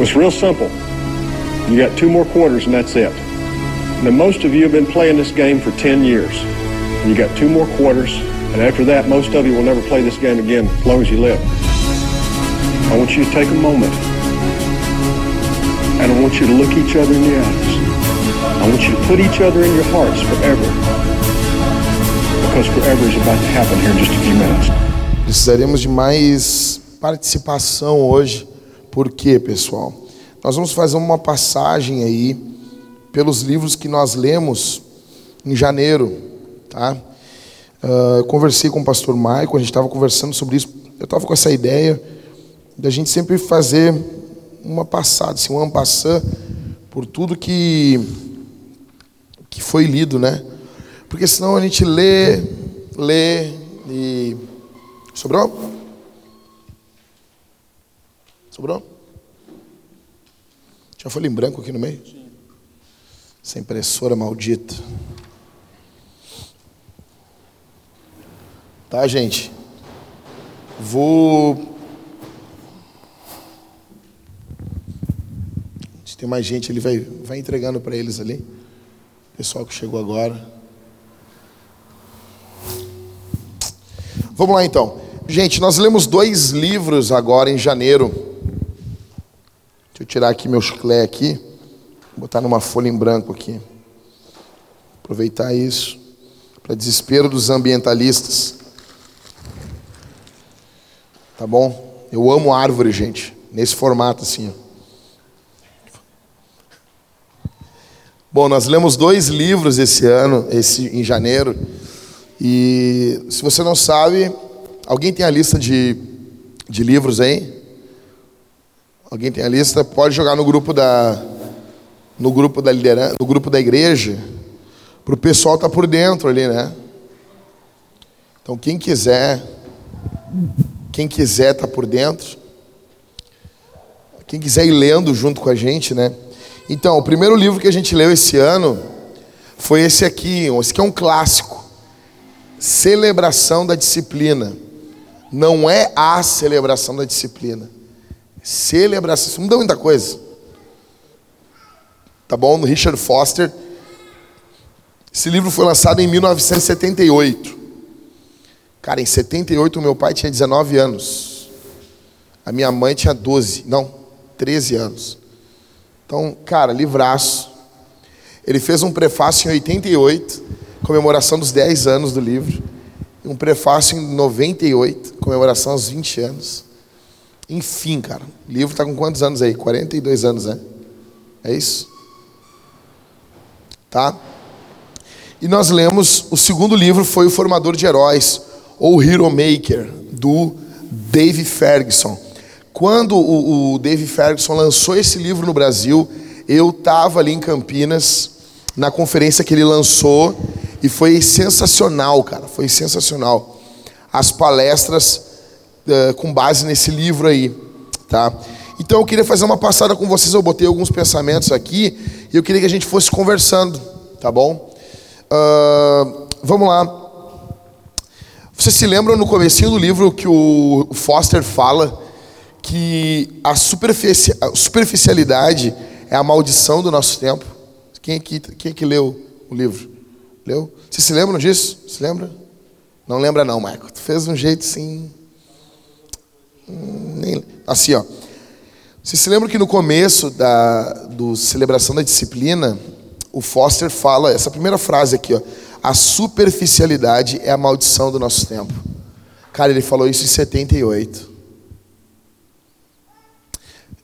It's real simple. You got two more quarters and that's it. Now, most of you have been playing this game for 10 years. You got two more quarters, and after that, most of you will never play this game again as long as you live. I want you to take a moment, and I want you to look each other in the eyes. I want you to put each other in your hearts forever, because forever is about to happen here in just a few minutes. Precisaremos de mais participação hoje. Por quê, pessoal? Nós vamos fazer uma passagem aí pelos livros que nós lemos em janeiro, tá? Uh, conversei com o pastor Michael, a gente estava conversando sobre isso. Eu estava com essa ideia da gente sempre fazer uma passada, assim, um ampassã por tudo que que foi lido, né? Porque senão a gente lê, lê e sobrou? Sobrou? Já foi em branco aqui no meio? Essa impressora maldita. Tá, gente? Vou. Se tem mais gente, ele vai, vai entregando para eles ali. Pessoal que chegou agora. Vamos lá então. Gente, nós lemos dois livros agora em janeiro. Deixa eu tirar aqui meu chiclete aqui, botar numa folha em branco aqui. Aproveitar isso para desespero dos ambientalistas. Tá bom? Eu amo árvore, gente, nesse formato assim. Bom, nós lemos dois livros esse ano, esse em janeiro. E se você não sabe, alguém tem a lista de, de livros aí? Alguém tem a lista? Pode jogar no grupo da no grupo da liderança, no grupo da igreja, para o pessoal estar tá por dentro ali, né? Então quem quiser, quem quiser estar tá por dentro, quem quiser ir lendo junto com a gente, né? Então, o primeiro livro que a gente leu esse ano foi esse aqui, esse aqui é um clássico. Celebração da disciplina. Não é a celebração da disciplina. Celebração, isso muda muita coisa. Tá bom? No Richard Foster. Esse livro foi lançado em 1978. Cara, em 78 o meu pai tinha 19 anos. A minha mãe tinha 12, não, 13 anos. Então, cara, livraço. Ele fez um prefácio em 88, comemoração dos 10 anos do livro. Um prefácio em 98, comemoração aos 20 anos. Enfim, cara, o livro está com quantos anos aí? 42 anos, né? É isso? Tá? E nós lemos, o segundo livro foi O Formador de Heróis, ou Hero Maker, do Dave Ferguson. Quando o, o Dave Ferguson lançou esse livro no Brasil, eu estava ali em Campinas, na conferência que ele lançou, e foi sensacional, cara, foi sensacional. As palestras uh, com base nesse livro aí, tá? Então eu queria fazer uma passada com vocês, eu botei alguns pensamentos aqui e eu queria que a gente fosse conversando, tá bom? Uh, vamos lá. Vocês se lembram no comecinho do livro que o Foster fala que a, superfici a superficialidade é a maldição do nosso tempo? Quem aqui, quem aqui leu o livro? Leu? Vocês se lembram disso? Se lembra? Não lembra não, Michael. Tu fez um jeito assim assim, ó. Você se lembra que no começo da do celebração da disciplina, o Foster fala essa primeira frase aqui, ó. A superficialidade é a maldição do nosso tempo. Cara, ele falou isso em 78.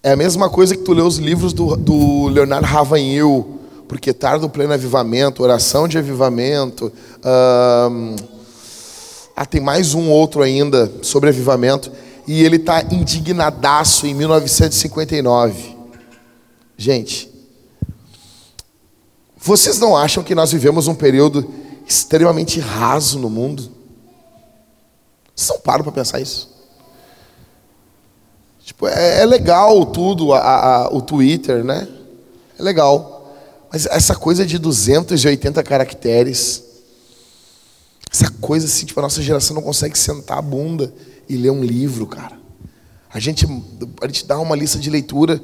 É a mesma coisa que tu lê os livros do, do Leonardo Ravanhil, porque tarda o pleno avivamento, oração de avivamento. ah, tem mais um outro ainda sobre avivamento e ele está indignadaço em 1959. Gente, vocês não acham que nós vivemos um período extremamente raso no mundo? Vocês não param para pensar isso? Tipo, é, é legal tudo, a, a, o Twitter, né? É legal. Mas essa coisa de 280 caracteres, essa coisa assim, tipo, a nossa geração não consegue sentar a bunda e ler um livro, cara. A gente, a gente dá uma lista de leitura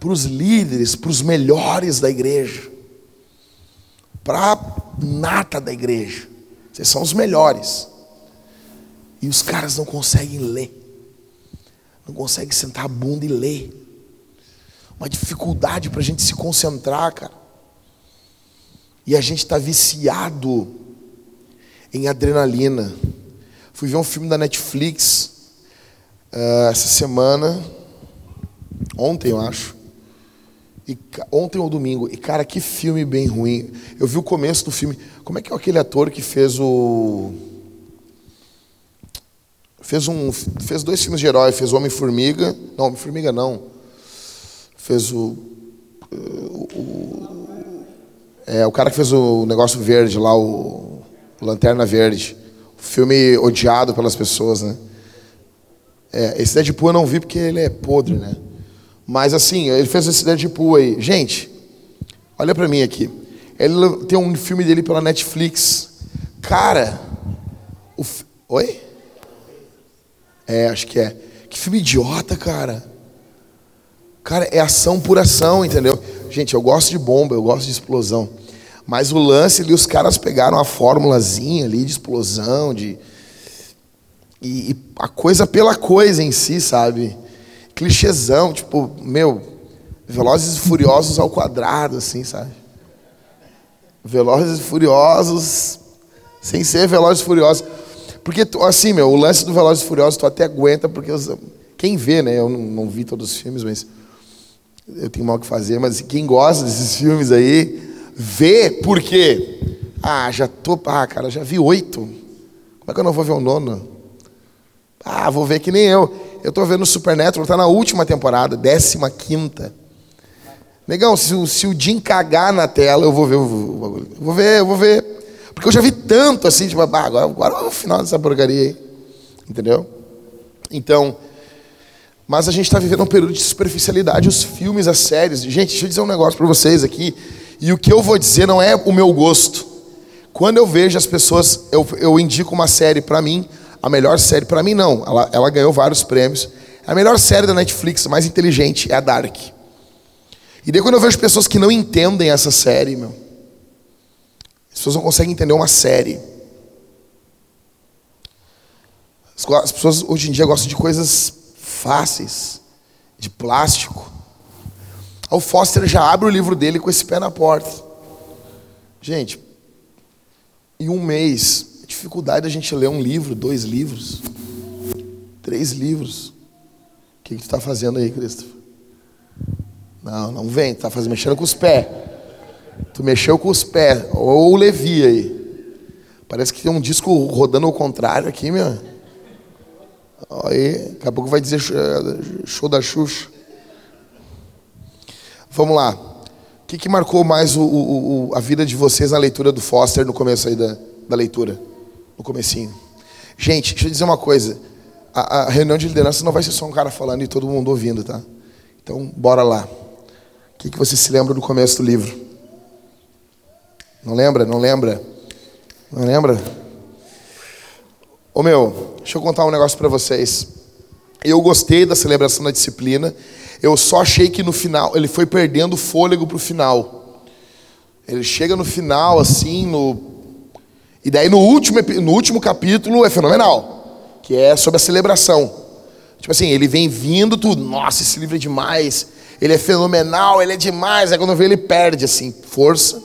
para os líderes, para os melhores da igreja, para nata da igreja. Vocês são os melhores. E os caras não conseguem ler, não conseguem sentar a bunda e ler. Uma dificuldade para a gente se concentrar, cara. E a gente está viciado em adrenalina. Fui ver um filme da Netflix uh, essa semana, ontem eu acho. E, ontem ou domingo. E, cara, que filme bem ruim. Eu vi o começo do filme. Como é que é aquele ator que fez o. Fez um. Fez dois filmes de herói. Fez o Homem-Formiga. Não, Homem-Formiga não. Fez o, o, o. É, o cara que fez o negócio verde lá, o Lanterna Verde. Filme odiado pelas pessoas, né? É, esse Deadpool eu não vi porque ele é podre, né? Mas assim, ele fez esse Deadpool aí. Gente, olha pra mim aqui. Ele tem um filme dele pela Netflix. Cara, o oi? É, acho que é. Que filme idiota, cara. Cara, é ação por ação, entendeu? Gente, eu gosto de bomba, eu gosto de explosão. Mas o lance ali, os caras pegaram a fórmulazinha ali de explosão, de. E, e a coisa pela coisa em si, sabe? clichêzão, tipo, meu, Velozes e Furiosos ao quadrado, assim, sabe? Velozes e Furiosos, sem ser Velozes e Furiosos. Porque, assim, meu, o lance do Velozes e Furiosos tu até aguenta, porque quem vê, né? Eu não, não vi todos os filmes, mas eu tenho mal que fazer, mas quem gosta desses filmes aí, vê por quê? Ah, já tô. Ah, cara, já vi oito. Como é que eu não vou ver o nono? Ah, vou ver que nem eu. Eu estou vendo o Supernatural, está na última temporada, 15 quinta. Negão, se, se, o Jim cagar na tela, eu vou ver o bagulho. Vou ver, eu vou ver. Porque eu já vi tanto assim, tipo, ah, agora, agora é o final dessa porcaria aí. Entendeu? Então, mas a gente está vivendo um período de superficialidade. Os filmes, as séries. Gente, deixa eu dizer um negócio para vocês aqui. E o que eu vou dizer não é o meu gosto. Quando eu vejo as pessoas, eu, eu indico uma série para mim, a melhor série, para mim não, ela, ela ganhou vários prêmios. A melhor série da Netflix, mais inteligente, é a Dark. E daí quando eu vejo pessoas que não entendem essa série, meu, as pessoas não conseguem entender uma série. As pessoas hoje em dia gostam de coisas fáceis, de plástico. O Foster já abre o livro dele com esse pé na porta. Gente, em um mês, dificuldade a gente ler um livro, dois livros, três livros. O que, que tu está fazendo aí, Christopher? Não, não vem, tu está fazendo, mexendo com os pés. Tu mexeu com os pés, ou o Levi aí. Parece que tem um disco rodando ao contrário aqui, meu. Aí, daqui a pouco vai dizer show da Xuxa. Vamos lá. O que, que marcou mais o, o, o, a vida de vocês na leitura do Foster no começo aí da, da leitura? no comecinho. Gente, deixa eu dizer uma coisa. A, a, reunião de liderança não vai ser só um cara falando e todo mundo ouvindo, tá? Então, bora lá. O que, que você se lembra do começo do livro? Não lembra? Não lembra? Não lembra? Ô meu, deixa eu contar um negócio para vocês. Eu gostei da celebração da disciplina. Eu só achei que no final ele foi perdendo fôlego para o final. Ele chega no final, assim, no e daí no último, no último capítulo é fenomenal, que é sobre a celebração. Tipo assim, ele vem vindo tudo, nossa, esse livro é demais, ele é fenomenal, ele é demais. Aí quando vê ele perde assim, força.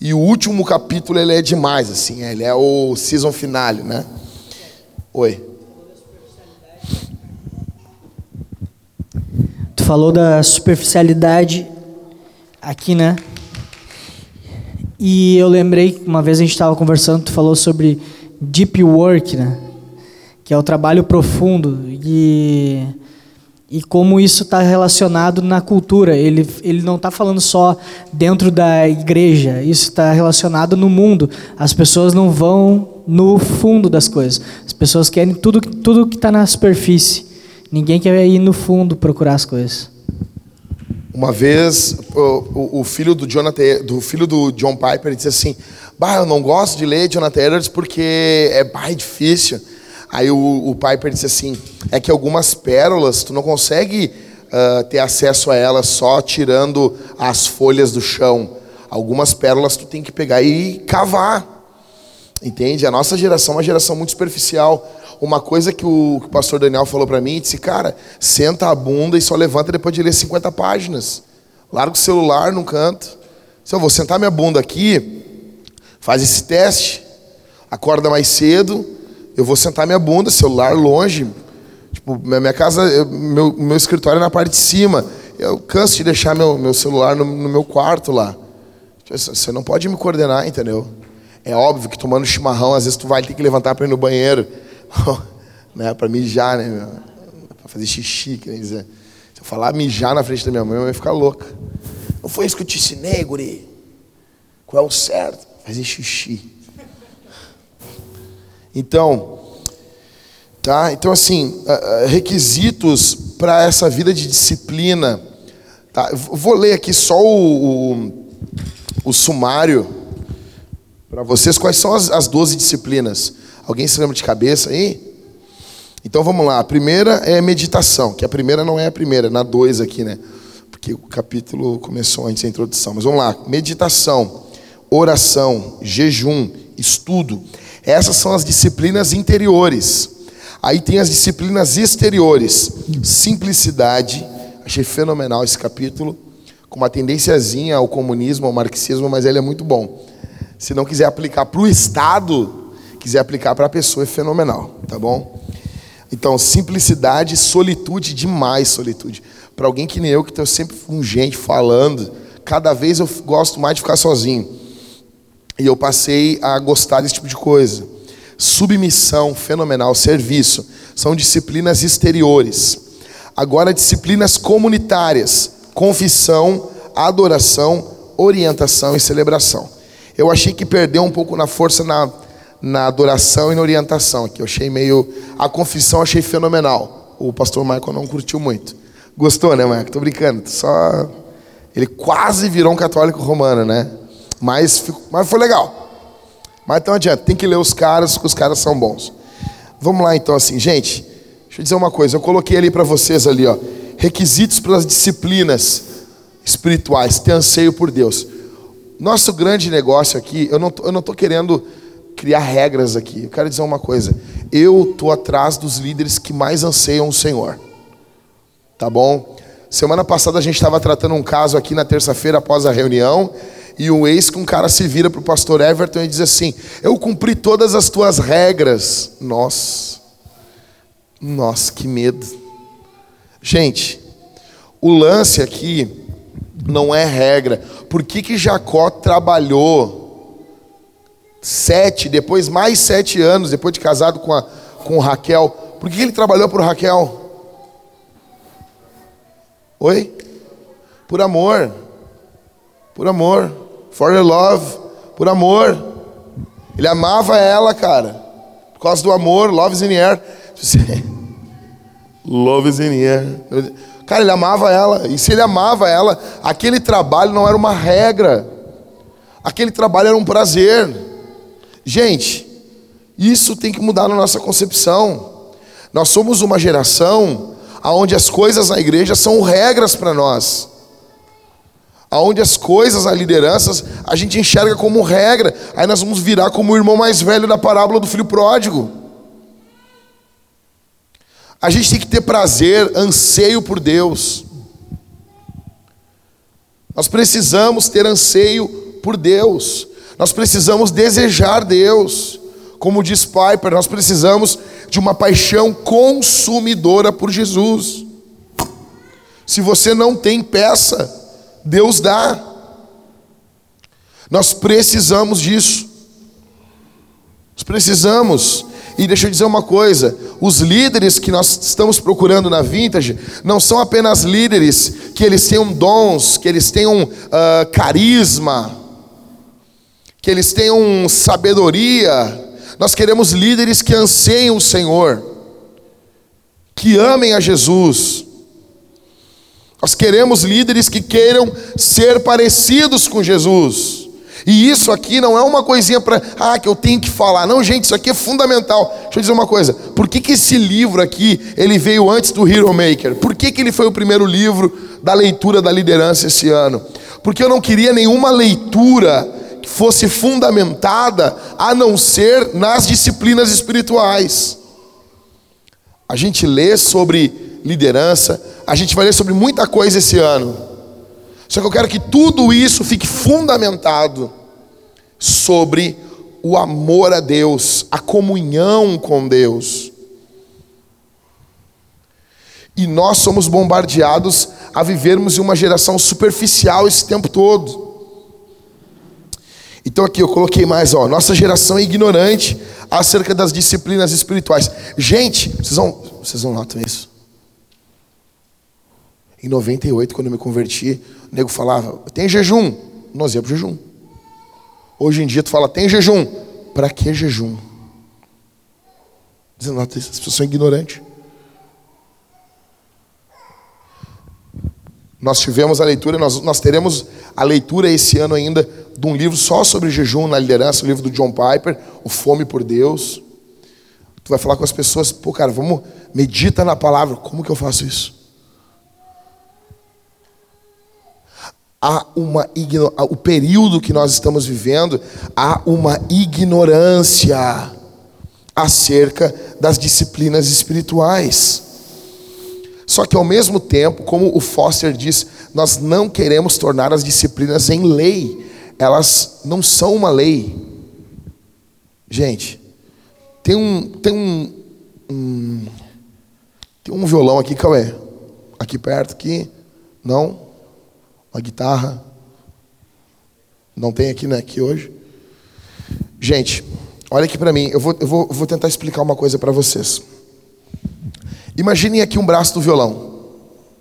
E o último capítulo ele é demais assim, ele é o season finale, né? Oi. Tu falou da superficialidade aqui, né? E eu lembrei que uma vez a gente estava conversando, tu falou sobre deep work, né? Que é o trabalho profundo e e como isso está relacionado na cultura. Ele, ele não está falando só dentro da igreja, isso está relacionado no mundo. As pessoas não vão no fundo das coisas. As pessoas querem tudo, tudo que está na superfície. Ninguém quer ir no fundo procurar as coisas. Uma vez, o, o, filho do Jonathan, do filho do John Piper disse assim: "Bah, eu não gosto de ler Jonathan Edwards porque é, bah, é difícil". Aí o, o Piper disse assim: "É que algumas pérolas tu não consegue uh, ter acesso a elas só tirando as folhas do chão. Algumas pérolas tu tem que pegar e cavar. Entende? A nossa geração é uma geração muito superficial. Uma coisa que o, que o pastor Daniel falou para mim, disse, cara, senta a bunda e só levanta depois de ler 50 páginas. Larga o celular no canto. Se eu vou sentar minha bunda aqui, faz esse teste, acorda mais cedo, eu vou sentar minha bunda, celular longe. Tipo, minha casa, eu, meu, meu escritório é na parte de cima. Eu canso de deixar meu, meu celular no, no meu quarto lá. Você não pode me coordenar, entendeu? É óbvio que tomando chimarrão, às vezes tu vai ter que levantar para ir no banheiro, né, para mijar, né, para fazer xixi, quer dizer. Se eu falar mijar na frente da minha mãe, eu vai ficar louca. Não foi isso que eu te ensinei, guri? Qual é o certo? Fazer xixi. Então, tá? Então assim, requisitos para essa vida de disciplina. Tá? vou ler aqui só o, o, o sumário para vocês. Quais são as, as 12 disciplinas? Alguém se lembra de cabeça aí? Então vamos lá. A primeira é meditação, que a primeira não é a primeira, na 2 aqui, né? porque o capítulo começou antes da introdução. Mas vamos lá: meditação, oração, jejum, estudo. Essas são as disciplinas interiores. Aí tem as disciplinas exteriores. Simplicidade. Achei fenomenal esse capítulo. Com uma tendênciazinha ao comunismo, ao marxismo, mas ele é muito bom. Se não quiser aplicar para o Estado, quiser aplicar para a pessoa, é fenomenal, tá bom? Então, simplicidade, solitude, demais solitude. Para alguém que nem eu, que estou sempre com gente falando, cada vez eu gosto mais de ficar sozinho. E eu passei a gostar desse tipo de coisa. Submissão, fenomenal, serviço, são disciplinas exteriores. Agora, disciplinas comunitárias, confissão, adoração, orientação e celebração. Eu achei que perdeu um pouco na força na, na adoração e na orientação, que eu achei meio. A confissão achei fenomenal. O pastor Michael não curtiu muito. Gostou, né, Marco? Tô brincando. Só. Ele quase virou um católico romano, né? Mas, mas foi legal. Mas então adianta, tem que ler os caras, porque os caras são bons. Vamos lá então, assim, gente. Deixa eu dizer uma coisa. Eu coloquei ali para vocês ali, ó. Requisitos para as disciplinas espirituais. Ter anseio por Deus. Nosso grande negócio aqui, eu não, eu não tô querendo criar regras aqui. Eu quero dizer uma coisa. Eu tô atrás dos líderes que mais anseiam o Senhor. Tá bom? Semana passada a gente estava tratando um caso aqui na terça-feira após a reunião. E o ex que um cara se vira para o pastor Everton e diz assim: Eu cumpri todas as tuas regras. Nossa, nossa, que medo. Gente, o lance aqui não é regra. Por que, que Jacó trabalhou sete, depois mais sete anos, depois de casado com, a, com Raquel? Por que, ele trabalhou por Raquel? Oi? Por amor. Por amor. For the love. Por amor. Ele amava ela, cara. Por causa do amor. Love is in the air. Love is in the air. Cara, ele amava ela. E se ele amava ela, aquele trabalho não era uma regra. Aquele trabalho era um prazer. Gente, isso tem que mudar na nossa concepção. Nós somos uma geração aonde as coisas na igreja são regras para nós. Aonde as coisas, as lideranças, a gente enxerga como regra. Aí nós vamos virar como o irmão mais velho da parábola do filho pródigo. A gente tem que ter prazer, anseio por Deus. Nós precisamos ter anseio por Deus. Nós precisamos desejar Deus. Como diz Piper, nós precisamos de uma paixão consumidora por Jesus. Se você não tem peça, Deus dá. Nós precisamos disso. Nós precisamos. E deixa eu dizer uma coisa: os líderes que nós estamos procurando na Vintage não são apenas líderes que eles tenham dons, que eles tenham uh, carisma, que eles tenham sabedoria, nós queremos líderes que anseiem o Senhor, que amem a Jesus. Nós queremos líderes que queiram ser parecidos com Jesus. E isso aqui não é uma coisinha para, ah, que eu tenho que falar. Não, gente, isso aqui é fundamental. Deixa eu dizer uma coisa. Por que, que esse livro aqui, ele veio antes do Hero Maker? Por que, que ele foi o primeiro livro da leitura da liderança esse ano? Porque eu não queria nenhuma leitura fosse fundamentada a não ser nas disciplinas espirituais. A gente lê sobre liderança, a gente vai ler sobre muita coisa esse ano. Só que eu quero que tudo isso fique fundamentado sobre o amor a Deus, a comunhão com Deus. E nós somos bombardeados a vivermos em uma geração superficial esse tempo todo. Então aqui eu coloquei mais, ó, nossa geração é ignorante acerca das disciplinas espirituais. Gente, vocês vão, vocês não notam isso? Em 98, quando eu me converti, o nego falava, tem jejum. Nós íamos pro jejum. Hoje em dia tu fala, tem jejum. Para que jejum? Dizendo, as pessoas são ignorantes. Nós tivemos a leitura, nós, nós teremos a leitura esse ano ainda de um livro só sobre jejum na liderança, o livro do John Piper, O Fome por Deus. Tu vai falar com as pessoas, pô, cara, vamos, medita na palavra. Como que eu faço isso? há uma o período que nós estamos vivendo, há uma ignorância acerca das disciplinas espirituais. Só que ao mesmo tempo, como o Foster diz, nós não queremos tornar as disciplinas em lei. Elas não são uma lei. Gente, tem um tem um, um tem um violão aqui, Cauê. Aqui perto aqui. Não? uma guitarra. Não tem aqui, né? Aqui hoje. Gente, olha aqui para mim. Eu vou, eu, vou, eu vou tentar explicar uma coisa para vocês. Imaginem aqui um braço do violão.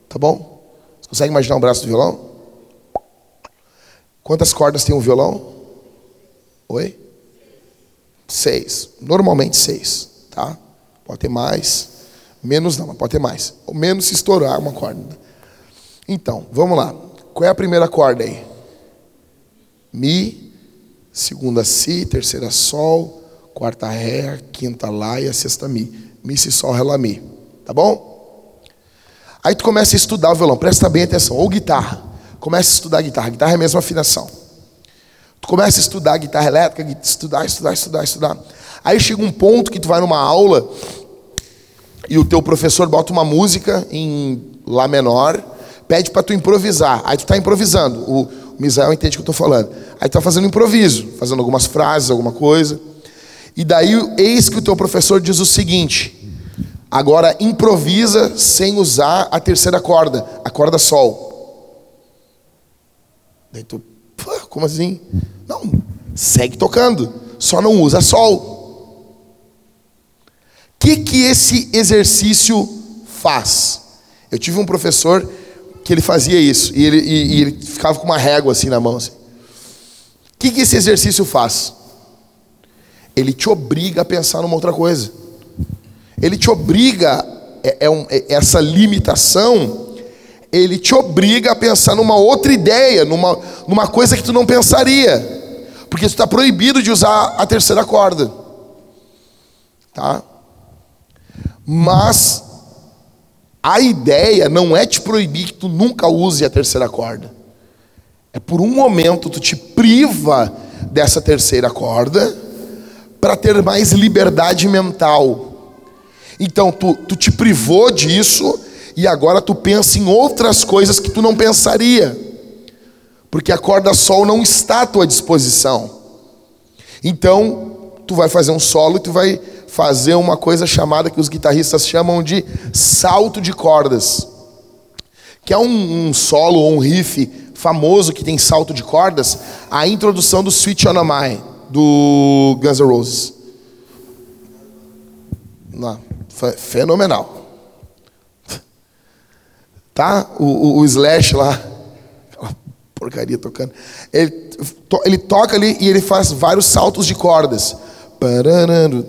Tá bom? Você consegue imaginar um braço do violão? Quantas cordas tem um violão? Oi? Seis. Normalmente seis. Tá? Pode ter mais. Menos não, mas pode ter mais. Ou menos se estourar uma corda. Então, vamos lá. Qual é a primeira corda aí? Mi, segunda Si, terceira Sol, quarta Ré, quinta Lá e a sexta Mi. Mi, Si, Sol, Ré, Lá, Mi. Tá bom? Aí tu começa a estudar o violão, presta bem atenção. Ou guitarra. Começa a estudar guitarra. Guitarra é a mesma afinação. Tu começa a estudar guitarra elétrica, estudar, estudar, estudar, estudar. Aí chega um ponto que tu vai numa aula e o teu professor bota uma música em Lá menor pede para tu improvisar. Aí tu está improvisando. O, Misael entende o que eu estou falando. Aí tu está fazendo improviso, fazendo algumas frases, alguma coisa. E daí, eis que o teu professor diz o seguinte: agora improvisa sem usar a terceira corda, a corda sol. Daí tu, como assim? Não, segue tocando, só não usa sol. O que, que esse exercício faz? Eu tive um professor que ele fazia isso. E ele, e, e ele ficava com uma régua assim na mão. Assim. O que, que esse exercício faz? Ele te obriga a pensar numa outra coisa. Ele te obriga, é, é, um, é essa limitação, ele te obriga a pensar numa outra ideia, numa, numa coisa que tu não pensaria. Porque tu está proibido de usar a terceira corda. Tá? Mas a ideia não é te proibir que tu nunca use a terceira corda. É por um momento tu te priva dessa terceira corda para ter mais liberdade mental. Então tu, tu te privou disso e agora tu pensa em outras coisas que tu não pensaria. Porque a corda sol não está à tua disposição. Então tu vai fazer um solo e tu vai fazer uma coisa chamada que os guitarristas chamam de salto de cordas, que é um, um solo ou um riff famoso que tem salto de cordas, a introdução do Switch on Mind do Guns N' Roses. Não, fenomenal. Tá? O, o, o Slash lá, aquela porcaria tocando. Ele, to, ele toca ali e ele faz vários saltos de cordas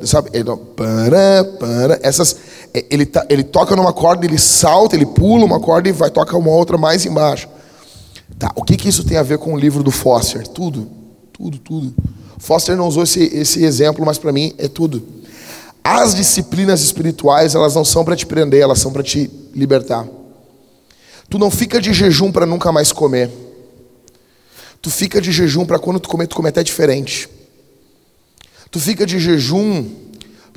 sabe? Ele, para, para, essas, é, ele, tá, ele toca numa corda, ele salta, ele pula uma corda e vai tocar uma outra mais embaixo. Tá, o que, que isso tem a ver com o livro do Foster? Tudo. Tudo, tudo. Foster não usou esse, esse exemplo, mas para mim é tudo. As disciplinas espirituais, elas não são para te prender, elas são para te libertar. Tu não fica de jejum para nunca mais comer. Tu fica de jejum para quando tu comer, tu comer até diferente. Tu fica de jejum,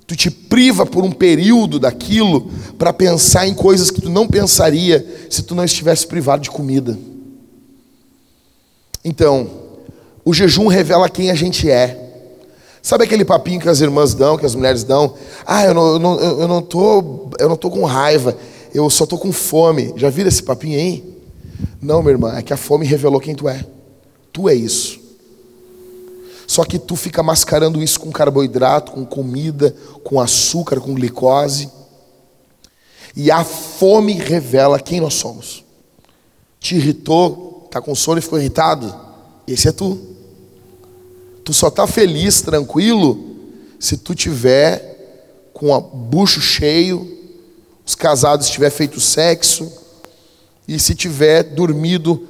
tu te priva por um período daquilo para pensar em coisas que tu não pensaria se tu não estivesse privado de comida. Então, o jejum revela quem a gente é. Sabe aquele papinho que as irmãs dão, que as mulheres dão? Ah, eu não, eu não, eu não, tô, eu não tô com raiva, eu só tô com fome. Já viram esse papinho aí? Não, minha irmã, é que a fome revelou quem tu é. Tu é isso. Só que tu fica mascarando isso com carboidrato, com comida, com açúcar, com glicose. E a fome revela quem nós somos. Te irritou, está com sono e ficou irritado? Esse é tu. Tu só está feliz, tranquilo, se tu tiver com o bucho cheio, os casados tiver feito sexo e se tiver dormido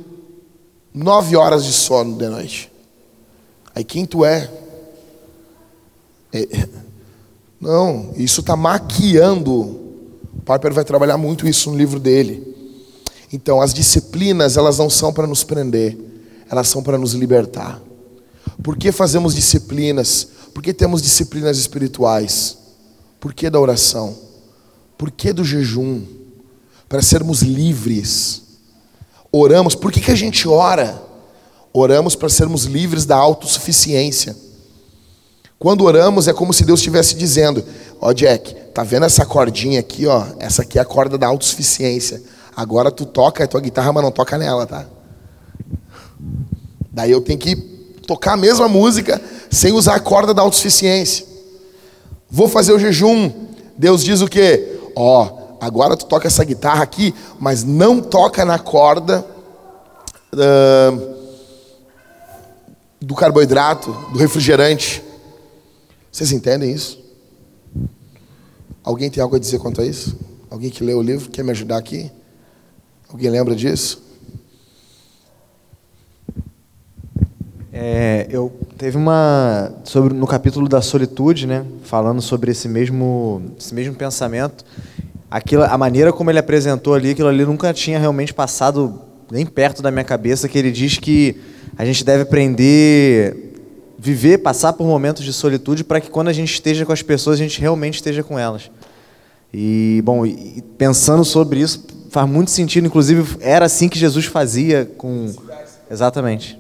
nove horas de sono de noite. Aí quem tu é? é não, isso está maquiando. O Piper vai trabalhar muito isso no livro dele. Então, as disciplinas, elas não são para nos prender, elas são para nos libertar. Por que fazemos disciplinas? Por que temos disciplinas espirituais? Por que da oração? Por que do jejum? Para sermos livres. Oramos, por que, que a gente ora? Oramos para sermos livres da autossuficiência. Quando oramos é como se Deus estivesse dizendo: Ó oh Jack, tá vendo essa cordinha aqui, ó? Essa aqui é a corda da autossuficiência. Agora tu toca a tua guitarra, mas não toca nela, tá? Daí eu tenho que tocar a mesma música sem usar a corda da autossuficiência. Vou fazer o jejum. Deus diz o quê? Ó, oh, agora tu toca essa guitarra aqui, mas não toca na corda uh, do carboidrato, do refrigerante. Vocês entendem isso? Alguém tem algo a dizer quanto a isso? Alguém que leu o livro quer me ajudar aqui? Alguém lembra disso? É, eu teve uma sobre no capítulo da solitude, né, falando sobre esse mesmo esse mesmo pensamento, aquilo, a maneira como ele apresentou ali, aquilo ali nunca tinha realmente passado nem perto da minha cabeça, que ele diz que a gente deve aprender viver, passar por momentos de solitude para que quando a gente esteja com as pessoas, a gente realmente esteja com elas. E bom, e pensando sobre isso, faz muito sentido, inclusive era assim que Jesus fazia com exatamente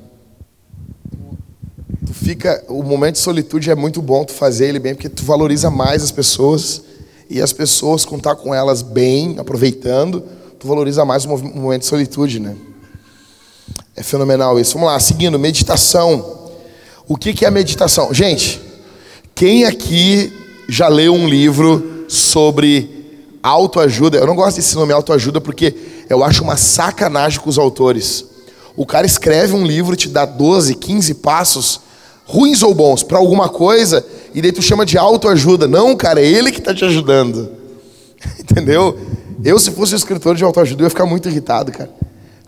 tu fica, o momento de solitude é muito bom tu fazer ele bem, porque tu valoriza mais as pessoas, e as pessoas, contar com elas bem, aproveitando, tu valoriza mais o momento de solitude, né? É fenomenal isso. Vamos lá, seguindo, meditação. O que, que é meditação? Gente, quem aqui já leu um livro sobre autoajuda? Eu não gosto desse nome autoajuda porque eu acho uma sacanagem com os autores. O cara escreve um livro, te dá 12, 15 passos ruins ou bons, para alguma coisa, e daí tu chama de autoajuda. Não, cara, é ele que está te ajudando. Entendeu? Eu, se fosse escritor de autoajuda, eu ia ficar muito irritado, cara.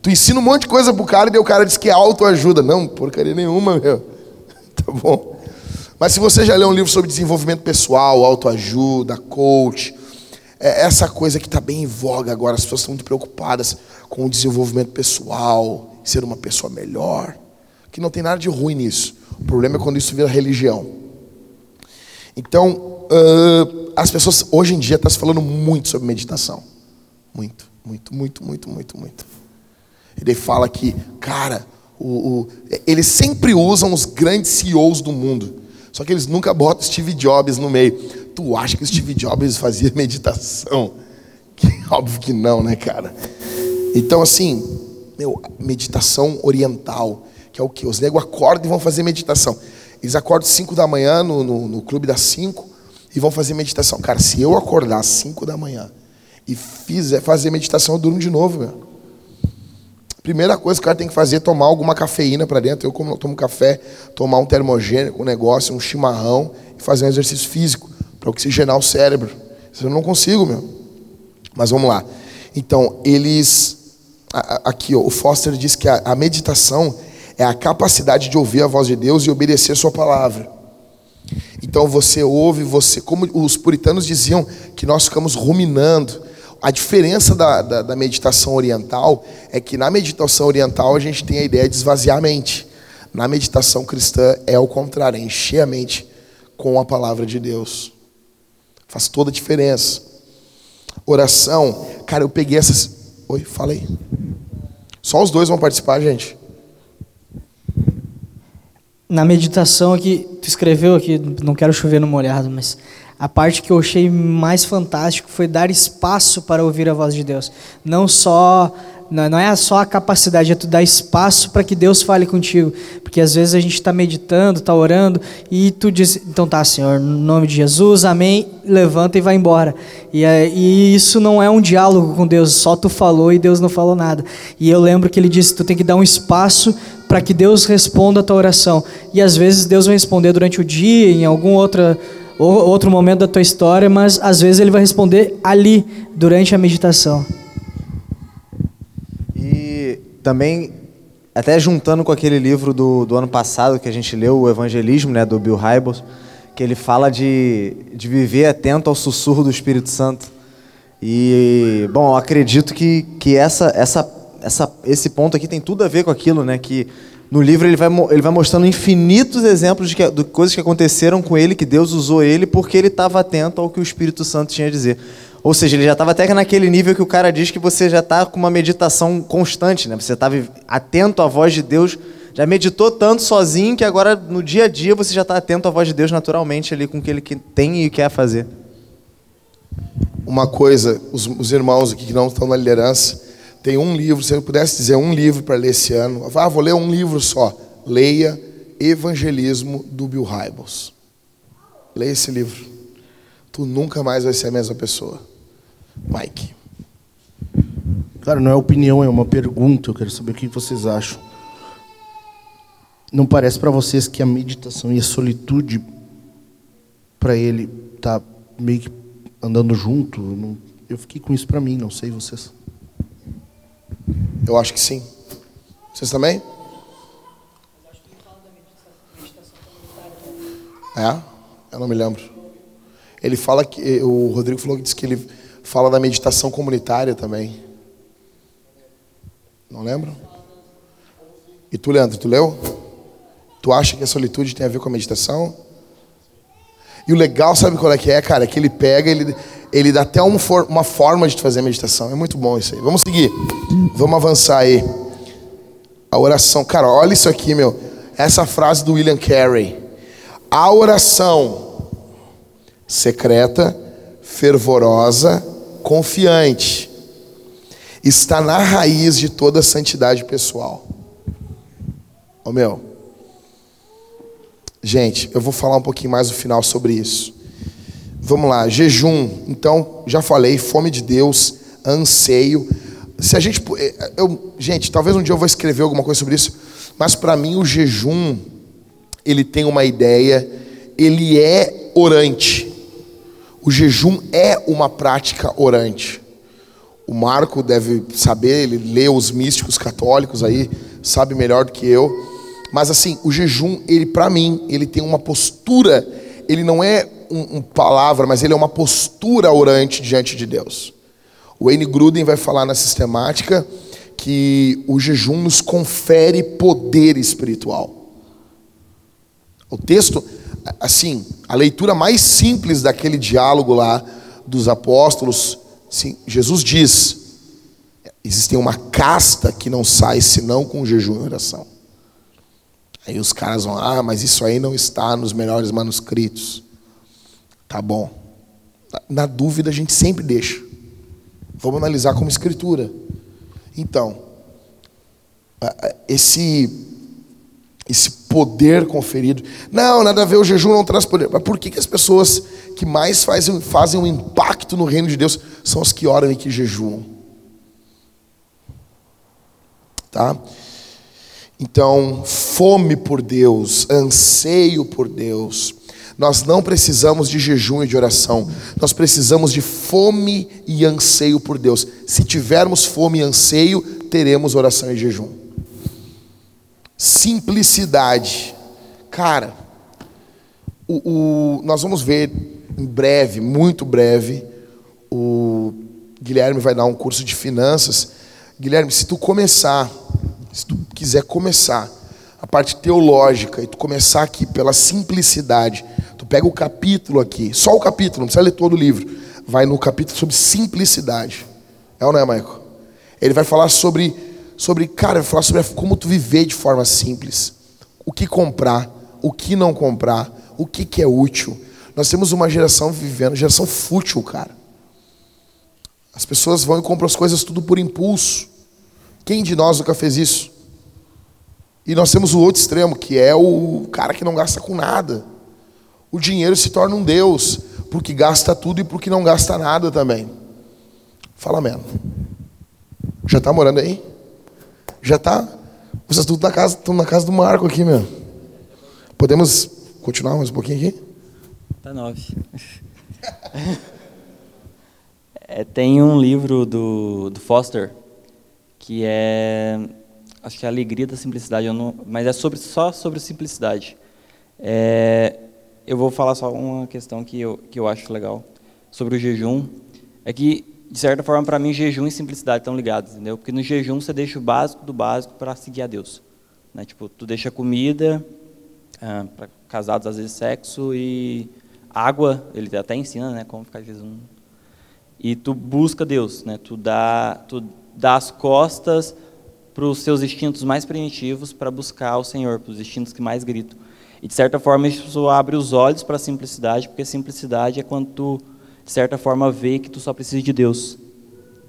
Tu ensina um monte de coisa pro cara e daí o cara diz que é autoajuda. Não, porcaria nenhuma, meu. tá bom. Mas se você já leu um livro sobre desenvolvimento pessoal, autoajuda, coach, é essa coisa que está bem em voga agora, as pessoas estão muito preocupadas com o desenvolvimento pessoal, ser uma pessoa melhor, que não tem nada de ruim nisso. O problema é quando isso vira religião. Então, uh, as pessoas hoje em dia estão tá se falando muito sobre meditação. Muito, muito, muito, muito, muito, muito. Ele fala que, cara, o, o, eles sempre usam os grandes CEOs do mundo. Só que eles nunca botam Steve Jobs no meio. Tu acha que Steve Jobs fazia meditação? Que, óbvio que não, né, cara? Então, assim, meu, meditação oriental que é o que? Os negros acordam e vão fazer meditação. Eles acordam 5 da manhã no, no, no clube das 5 e vão fazer meditação. Cara, se eu acordar às 5 da manhã e fizer fazer meditação, eu durmo de novo, meu. Primeira coisa que o cara tem que fazer é tomar alguma cafeína para dentro. Eu, como eu tomo café, tomar um termogênico, um negócio, um chimarrão e fazer um exercício físico para oxigenar o cérebro. Isso eu não consigo, meu. Mas vamos lá. Então, eles. Aqui, ó, o Foster diz que a, a meditação é a capacidade de ouvir a voz de Deus e obedecer Sua palavra. Então você ouve, você, como os puritanos diziam, que nós ficamos ruminando. A diferença da, da, da meditação oriental é que na meditação oriental a gente tem a ideia de esvaziar a mente. Na meditação cristã é o contrário, é encher a mente com a palavra de Deus. Faz toda a diferença. Oração, cara, eu peguei essas. Oi, falei. Só os dois vão participar, gente. Na meditação aqui, tu escreveu aqui, não quero chover no molhado, mas a parte que eu achei mais fantástico foi dar espaço para ouvir a voz de Deus. Não só não é só a capacidade, é tu dar espaço para que Deus fale contigo. Porque às vezes a gente está meditando, está orando, e tu diz, então tá, Senhor, no nome de Jesus, amém, levanta e vai embora. E, e isso não é um diálogo com Deus, só tu falou e Deus não falou nada. E eu lembro que ele disse, tu tem que dar um espaço para que Deus responda a tua oração. E às vezes Deus vai responder durante o dia, em algum outra, outro momento da tua história, mas às vezes ele vai responder ali, durante a meditação. E também, até juntando com aquele livro do, do ano passado que a gente leu, o Evangelismo, né, do Bill Hybels, que ele fala de, de viver atento ao sussurro do Espírito Santo. E, bom, acredito que, que essa, essa essa, esse ponto aqui tem tudo a ver com aquilo, né? Que no livro ele vai, ele vai mostrando infinitos exemplos de, que, de coisas que aconteceram com ele, que Deus usou ele porque ele estava atento ao que o Espírito Santo tinha a dizer. Ou seja, ele já estava até naquele nível que o cara diz que você já está com uma meditação constante, né? Você estava atento à voz de Deus, já meditou tanto sozinho que agora no dia a dia você já está atento à voz de Deus naturalmente ali com o que ele tem e quer fazer. Uma coisa, os, os irmãos aqui que não estão na liderança, tem um livro, se eu pudesse dizer um livro para ler esse ano, ah, vou ler um livro só. Leia Evangelismo do Bill Hybels. Leia esse livro. Tu nunca mais vai ser a mesma pessoa. Mike. Cara, não é opinião, é uma pergunta. Eu quero saber o que vocês acham. Não parece para vocês que a meditação e a solitude para ele tá meio que andando junto? Eu fiquei com isso para mim, não sei vocês. Eu acho que sim. Vocês também? É? Eu não me lembro. Ele fala que. O Rodrigo falou que disse que ele fala da meditação comunitária também. Não lembro? E tu, Leandro, tu leu? Tu acha que a solitude tem a ver com a meditação? E o legal, sabe qual é que é, cara? É que ele pega, ele, ele dá até uma, for, uma forma de fazer a meditação. É muito bom isso aí. Vamos seguir. Vamos avançar aí. A oração. Cara, olha isso aqui, meu. Essa frase do William Carey. A oração secreta, fervorosa, confiante, está na raiz de toda a santidade pessoal. Ô meu. Gente, eu vou falar um pouquinho mais no final sobre isso. Vamos lá, jejum. Então, já falei, fome de Deus, anseio. Se a gente, eh, eu, gente, talvez um dia eu vou escrever alguma coisa sobre isso, mas para mim o jejum ele tem uma ideia, ele é orante. O jejum é uma prática orante. O Marco deve saber, ele lê os místicos católicos aí, sabe melhor do que eu. Mas assim, o jejum, ele para mim, ele tem uma postura, ele não é um, um palavra, mas ele é uma postura orante diante de Deus. O Wayne Gruden vai falar na sistemática que o jejum nos confere poder espiritual. O texto, assim, a leitura mais simples daquele diálogo lá dos apóstolos, Jesus diz: existe uma casta que não sai senão com jejum e oração. Aí os caras vão, ah, mas isso aí não está nos melhores manuscritos. Tá bom. Na dúvida a gente sempre deixa. Vamos analisar como escritura. Então, esse esse poder conferido. Não, nada a ver, o jejum não traz poder. Mas por que, que as pessoas que mais fazem, fazem um impacto no reino de Deus são as que oram e que jejuam? Tá? Então, fome por Deus, anseio por Deus, nós não precisamos de jejum e de oração. Nós precisamos de fome e anseio por Deus. Se tivermos fome e anseio, teremos oração e jejum. Simplicidade. Cara, o, o- nós vamos ver em breve, muito breve, o Guilherme vai dar um curso de finanças. Guilherme, se tu começar, se tu quiser começar a parte teológica e tu começar aqui pela simplicidade, pega o capítulo aqui, só o capítulo, não precisa ler todo o livro, vai no capítulo sobre simplicidade. É ou não é, Michael? Ele vai falar sobre, sobre, cara, falar sobre como tu viver de forma simples. O que comprar, o que não comprar, o que, que é útil. Nós temos uma geração vivendo, geração fútil, cara. As pessoas vão e compram as coisas tudo por impulso. Quem de nós nunca fez isso? E nós temos o outro extremo, que é o cara que não gasta com nada. O dinheiro se torna um Deus, porque gasta tudo e porque não gasta nada também. Fala mesmo. Já está morando aí? Já está? Vocês estão na casa, estão na casa do Marco aqui, meu. Podemos continuar mais um pouquinho aqui? Tá nove. É, tem um livro do, do Foster que é acho que é a alegria da simplicidade, não, mas é sobre só sobre simplicidade. É, eu vou falar só uma questão que eu que eu acho legal sobre o jejum é que de certa forma para mim jejum e simplicidade estão ligados, entendeu? Porque no jejum você deixa o básico do básico para seguir a Deus, né? Tipo tu deixa comida ah, para casados às vezes sexo e água, ele até ensina, né, como ficar jejum. E tu busca Deus, né? Tu dá, tu dá as costas para os seus instintos mais primitivos para buscar o Senhor, para os instintos que mais gritam. E de certa forma isso abre os olhos para a simplicidade, porque simplicidade é quando tu de certa forma vê que tu só precisa de Deus.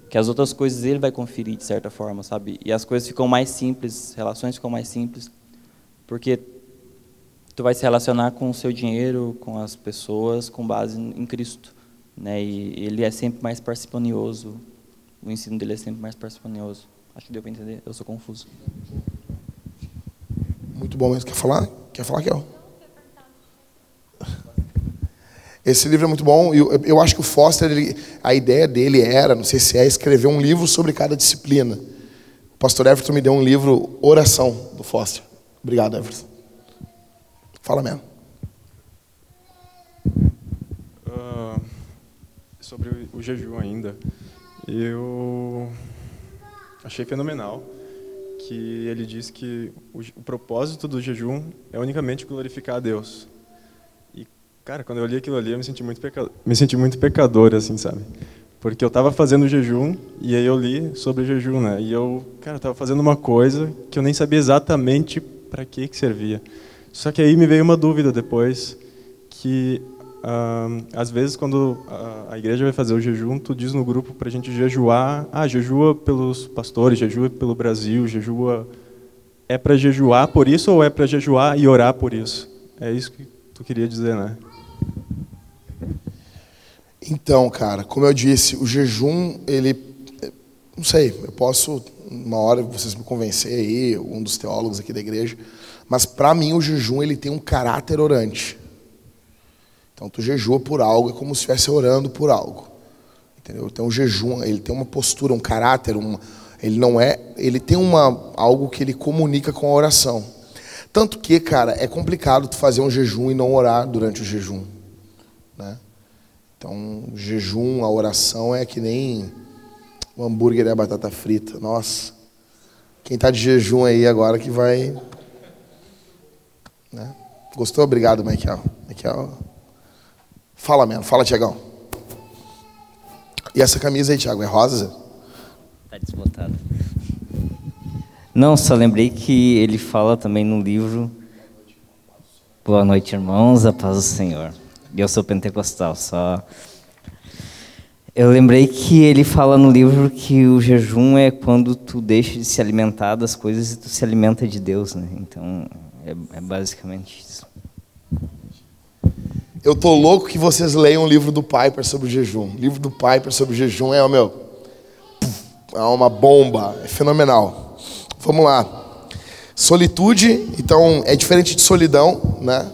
Que as outras coisas ele vai conferir de certa forma, sabe? E as coisas ficam mais simples, relações ficam mais simples, porque tu vai se relacionar com o seu dinheiro, com as pessoas, com base em Cristo, né? E ele é sempre mais parcimonioso. O ensino dele é sempre mais parcimonioso. Acho que deu para entender. Eu sou confuso. Muito bom mesmo. Quer falar? Quer falar, Kel? Esse livro é muito bom. Eu, eu acho que o Foster, ele- a ideia dele era, não sei se é, escrever um livro sobre cada disciplina. O pastor Everton me deu um livro, Oração, do Foster. Obrigado, Everton. Fala mesmo. Ah, sobre o jejum ainda, eu achei fenomenal que ele diz que o, o propósito do jejum é unicamente glorificar a Deus. E cara, quando eu li aquilo ali, eu me senti muito me senti muito pecador assim, sabe? Porque eu estava fazendo jejum e aí eu li sobre jejum, né? E eu, cara, estava fazendo uma coisa que eu nem sabia exatamente para que que servia. Só que aí me veio uma dúvida depois que ah, às vezes quando a, a igreja vai fazer o jejum, tu diz no grupo para a gente jejuar, ah, jejua pelos pastores, jejua pelo Brasil, jejua é para jejuar por isso ou é para jejuar e orar por isso? É isso que tu queria dizer, né? Então, cara, como eu disse, o jejum, ele. Não sei, eu posso, uma hora vocês me convencer aí, um dos teólogos aqui da igreja, mas para mim o jejum ele tem um caráter orante. Então, tu jejua por algo, é como se estivesse orando por algo. Entendeu? Então, o jejum, ele tem uma postura, um caráter, uma, ele não é. Ele tem uma, algo que ele comunica com a oração. Tanto que, cara, é complicado tu fazer um jejum e não orar durante o jejum. Né? Então, o jejum, a oração é que nem o hambúrguer e a batata frita. Nossa, quem está de jejum aí agora que vai. Né? Gostou? Obrigado, Michael. Michael. Fala mesmo, fala, Tiagão. E essa camisa aí, Tiago, é rosa? Tá desbotado. Não, só lembrei que ele fala também no livro Boa noite, irmãos, a paz do Senhor. E eu sou pentecostal, só. Eu lembrei que ele fala no livro que o jejum é quando tu deixa de se alimentar das coisas e tu se alimenta de Deus, né? Então, é, é basicamente isso. Eu tô louco que vocês leiam o livro do Piper sobre o jejum. O livro do Piper sobre o jejum é, meu, é uma bomba, é fenomenal. Vamos lá. Solitude, então, é diferente de solidão, né?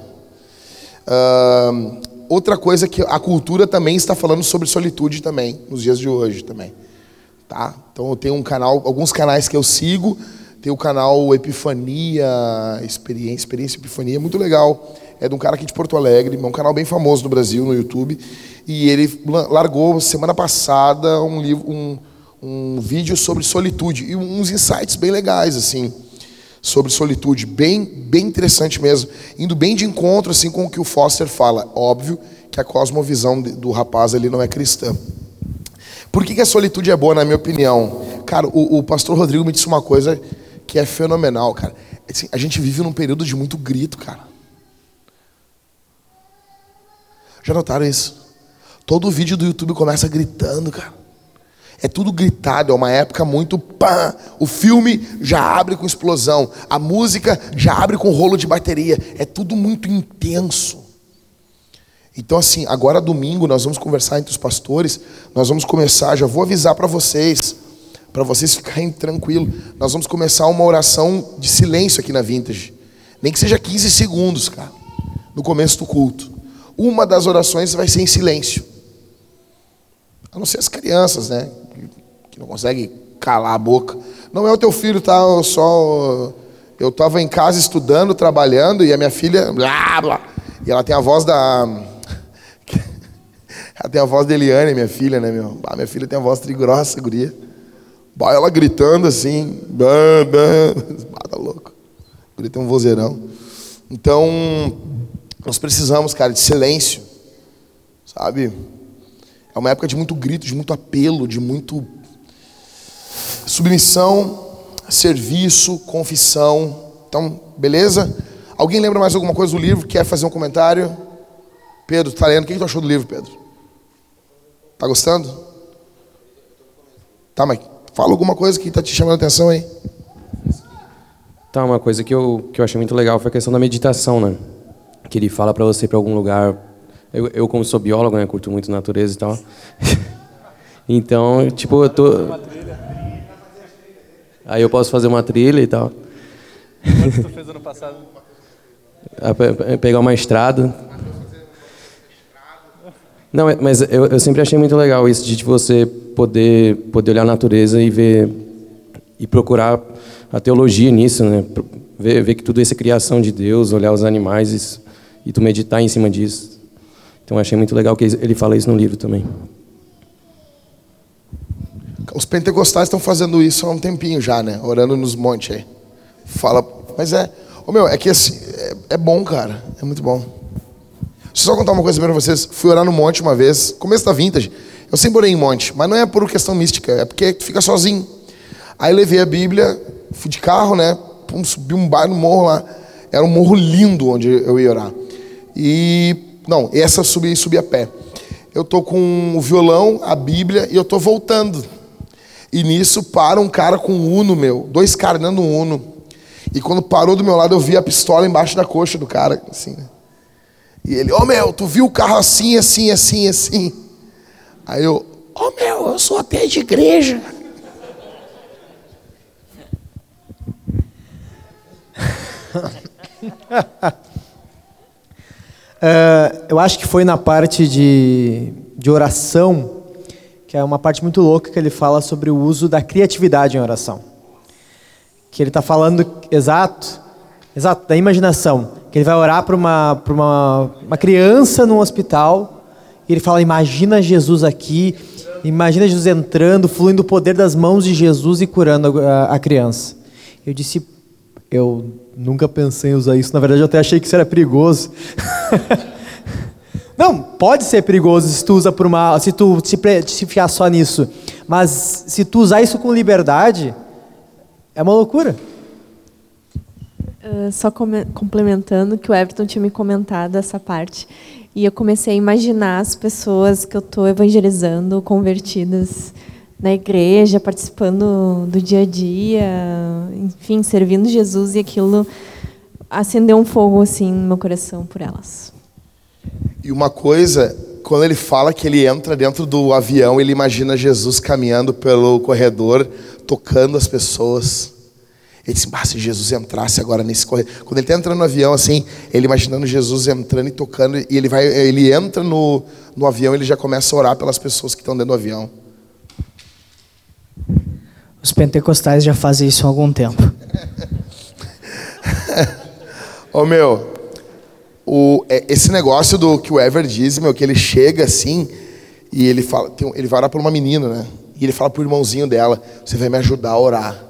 Ahn, outra coisa que a cultura também está falando sobre solitude também, nos dias de hoje também. Tá? Então eu tenho um canal, alguns canais que eu sigo, Tem o canal Epifania, Experiência, Experiência Epifania, muito legal. É de um cara aqui de Porto Alegre, é um canal bem famoso no Brasil, no YouTube. E ele la- largou semana passada um, livro, um, um vídeo sobre solitude e uns insights bem legais, assim, sobre solitude, bem, bem interessante mesmo, indo bem de encontro assim com o que o Foster fala. Óbvio que a cosmovisão do rapaz ali não é cristã. Por que, que a solitude é boa, na minha opinião? Cara, o, o pastor Rodrigo me disse uma coisa que é fenomenal, cara. Assim, a gente vive num período de muito grito, cara. Já notaram isso? Todo vídeo do YouTube começa gritando, cara. É tudo gritado, é uma época muito pá. O filme já abre com explosão, a música já abre com rolo de bateria. É tudo muito intenso. Então, assim, agora domingo nós vamos conversar entre os pastores. Nós vamos começar, já vou avisar para vocês, para vocês ficarem tranquilos. Nós vamos começar uma oração de silêncio aqui na Vintage. Nem que seja 15 segundos, cara, no começo do culto. Uma das orações vai ser em silêncio. A não ser as crianças, né? Que não conseguem calar a boca. Não é o teu filho, tá? Eu só. Eu estava em casa estudando, trabalhando, e a minha filha. Blá, blá, e ela tem a voz da. Ela tem a voz da Eliane, minha filha, né, meu? Minha filha tem a voz trigrossa, guria. Bah, ela gritando assim. Bam, bam. Ah, tá louco. Guria tem um vozeirão. Então, nós precisamos, cara, de silêncio. Sabe? É uma época de muito grito, de muito apelo, de muito submissão, serviço, confissão. Então, beleza? Alguém lembra mais alguma coisa do livro? Quer fazer um comentário? Pedro, tá lendo? O que tu achou do livro, Pedro? Tá gostando? Tá, mas fala alguma coisa que tá te chamando a atenção aí. Tá, uma coisa que eu, que eu achei muito legal foi a questão da meditação, né? Que ele fala para você ir para algum lugar. Eu, eu, como sou biólogo, né, curto muito natureza e tal. então, tipo, eu tô. Aí eu posso fazer uma trilha e tal. Quanto tu fez ano passado? Pe- pe- Pegar uma estrada. Não, é- mas eu, eu sempre achei muito legal isso de você poder poder olhar a natureza e ver e procurar a teologia nisso, né? Ver, ver que tudo isso é criação de Deus, olhar os animais s- e tu meditar em cima disso. Então achei muito legal que ele fala isso no livro também. Os pentecostais estão fazendo isso há um tempinho já, né? Orando nos montes aí. Fala, mas é, ô meu, é que assim, é, é bom, cara, é muito bom. Deixa eu só contar uma coisa pra vocês. Fui orar no monte uma vez, começo da vintage. Eu sempre orei em monte, mas não é por questão mística, é porque tu fica sozinho. Aí levei a Bíblia, fui de carro, né? Pum, subi um bairro no morro lá. Era um morro lindo onde eu ia orar. E não, essa eu subi, subi a pé. Eu tô com o violão, a Bíblia e eu tô voltando. E nisso para um cara com um Uno, meu. Dois caras de um Uno. E quando parou do meu lado, eu vi a pistola embaixo da coxa do cara, assim, né? E ele, ô meu, tu viu o carro assim, assim, assim, assim? Aí eu, ô meu, eu sou até de igreja. É, eu acho que foi na parte de, de oração, que é uma parte muito louca que ele fala sobre o uso da criatividade em oração. Que ele está falando, exato, exato, da imaginação. Que ele vai orar para uma, uma, uma criança num hospital, e ele fala: Imagina Jesus aqui, imagina Jesus entrando, fluindo o poder das mãos de Jesus e curando a, a criança. Eu disse: Eu nunca pensei em usar isso, na verdade eu até achei que isso era perigoso. Não, pode ser perigoso se tu usa por uma, se tu se, se fiar só nisso. Mas se tu usar isso com liberdade, é uma loucura. Ah, só complementando que o Everton tinha me comentado essa parte. E eu comecei a imaginar as pessoas que eu estou evangelizando, convertidas na igreja, participando do dia a dia, enfim, servindo Jesus e aquilo acendeu um fogo assim no meu coração por elas. E uma coisa, quando ele fala que ele entra dentro do avião, ele imagina Jesus caminhando pelo corredor, tocando as pessoas. Ele disse, bah, se Jesus entrasse agora nesse corredor. Quando ele está entrando no avião, assim, ele imaginando Jesus entrando e tocando, e ele vai, ele entra no, no avião, ele já começa a orar pelas pessoas que estão dentro do avião. Os pentecostais já fazem isso há algum tempo. Ô meu, o, é, esse negócio do que o Ever diz, meu, que ele chega assim e ele fala, tem ele vai orar por uma menina, né? E ele fala pro irmãozinho dela: Você vai me ajudar a orar.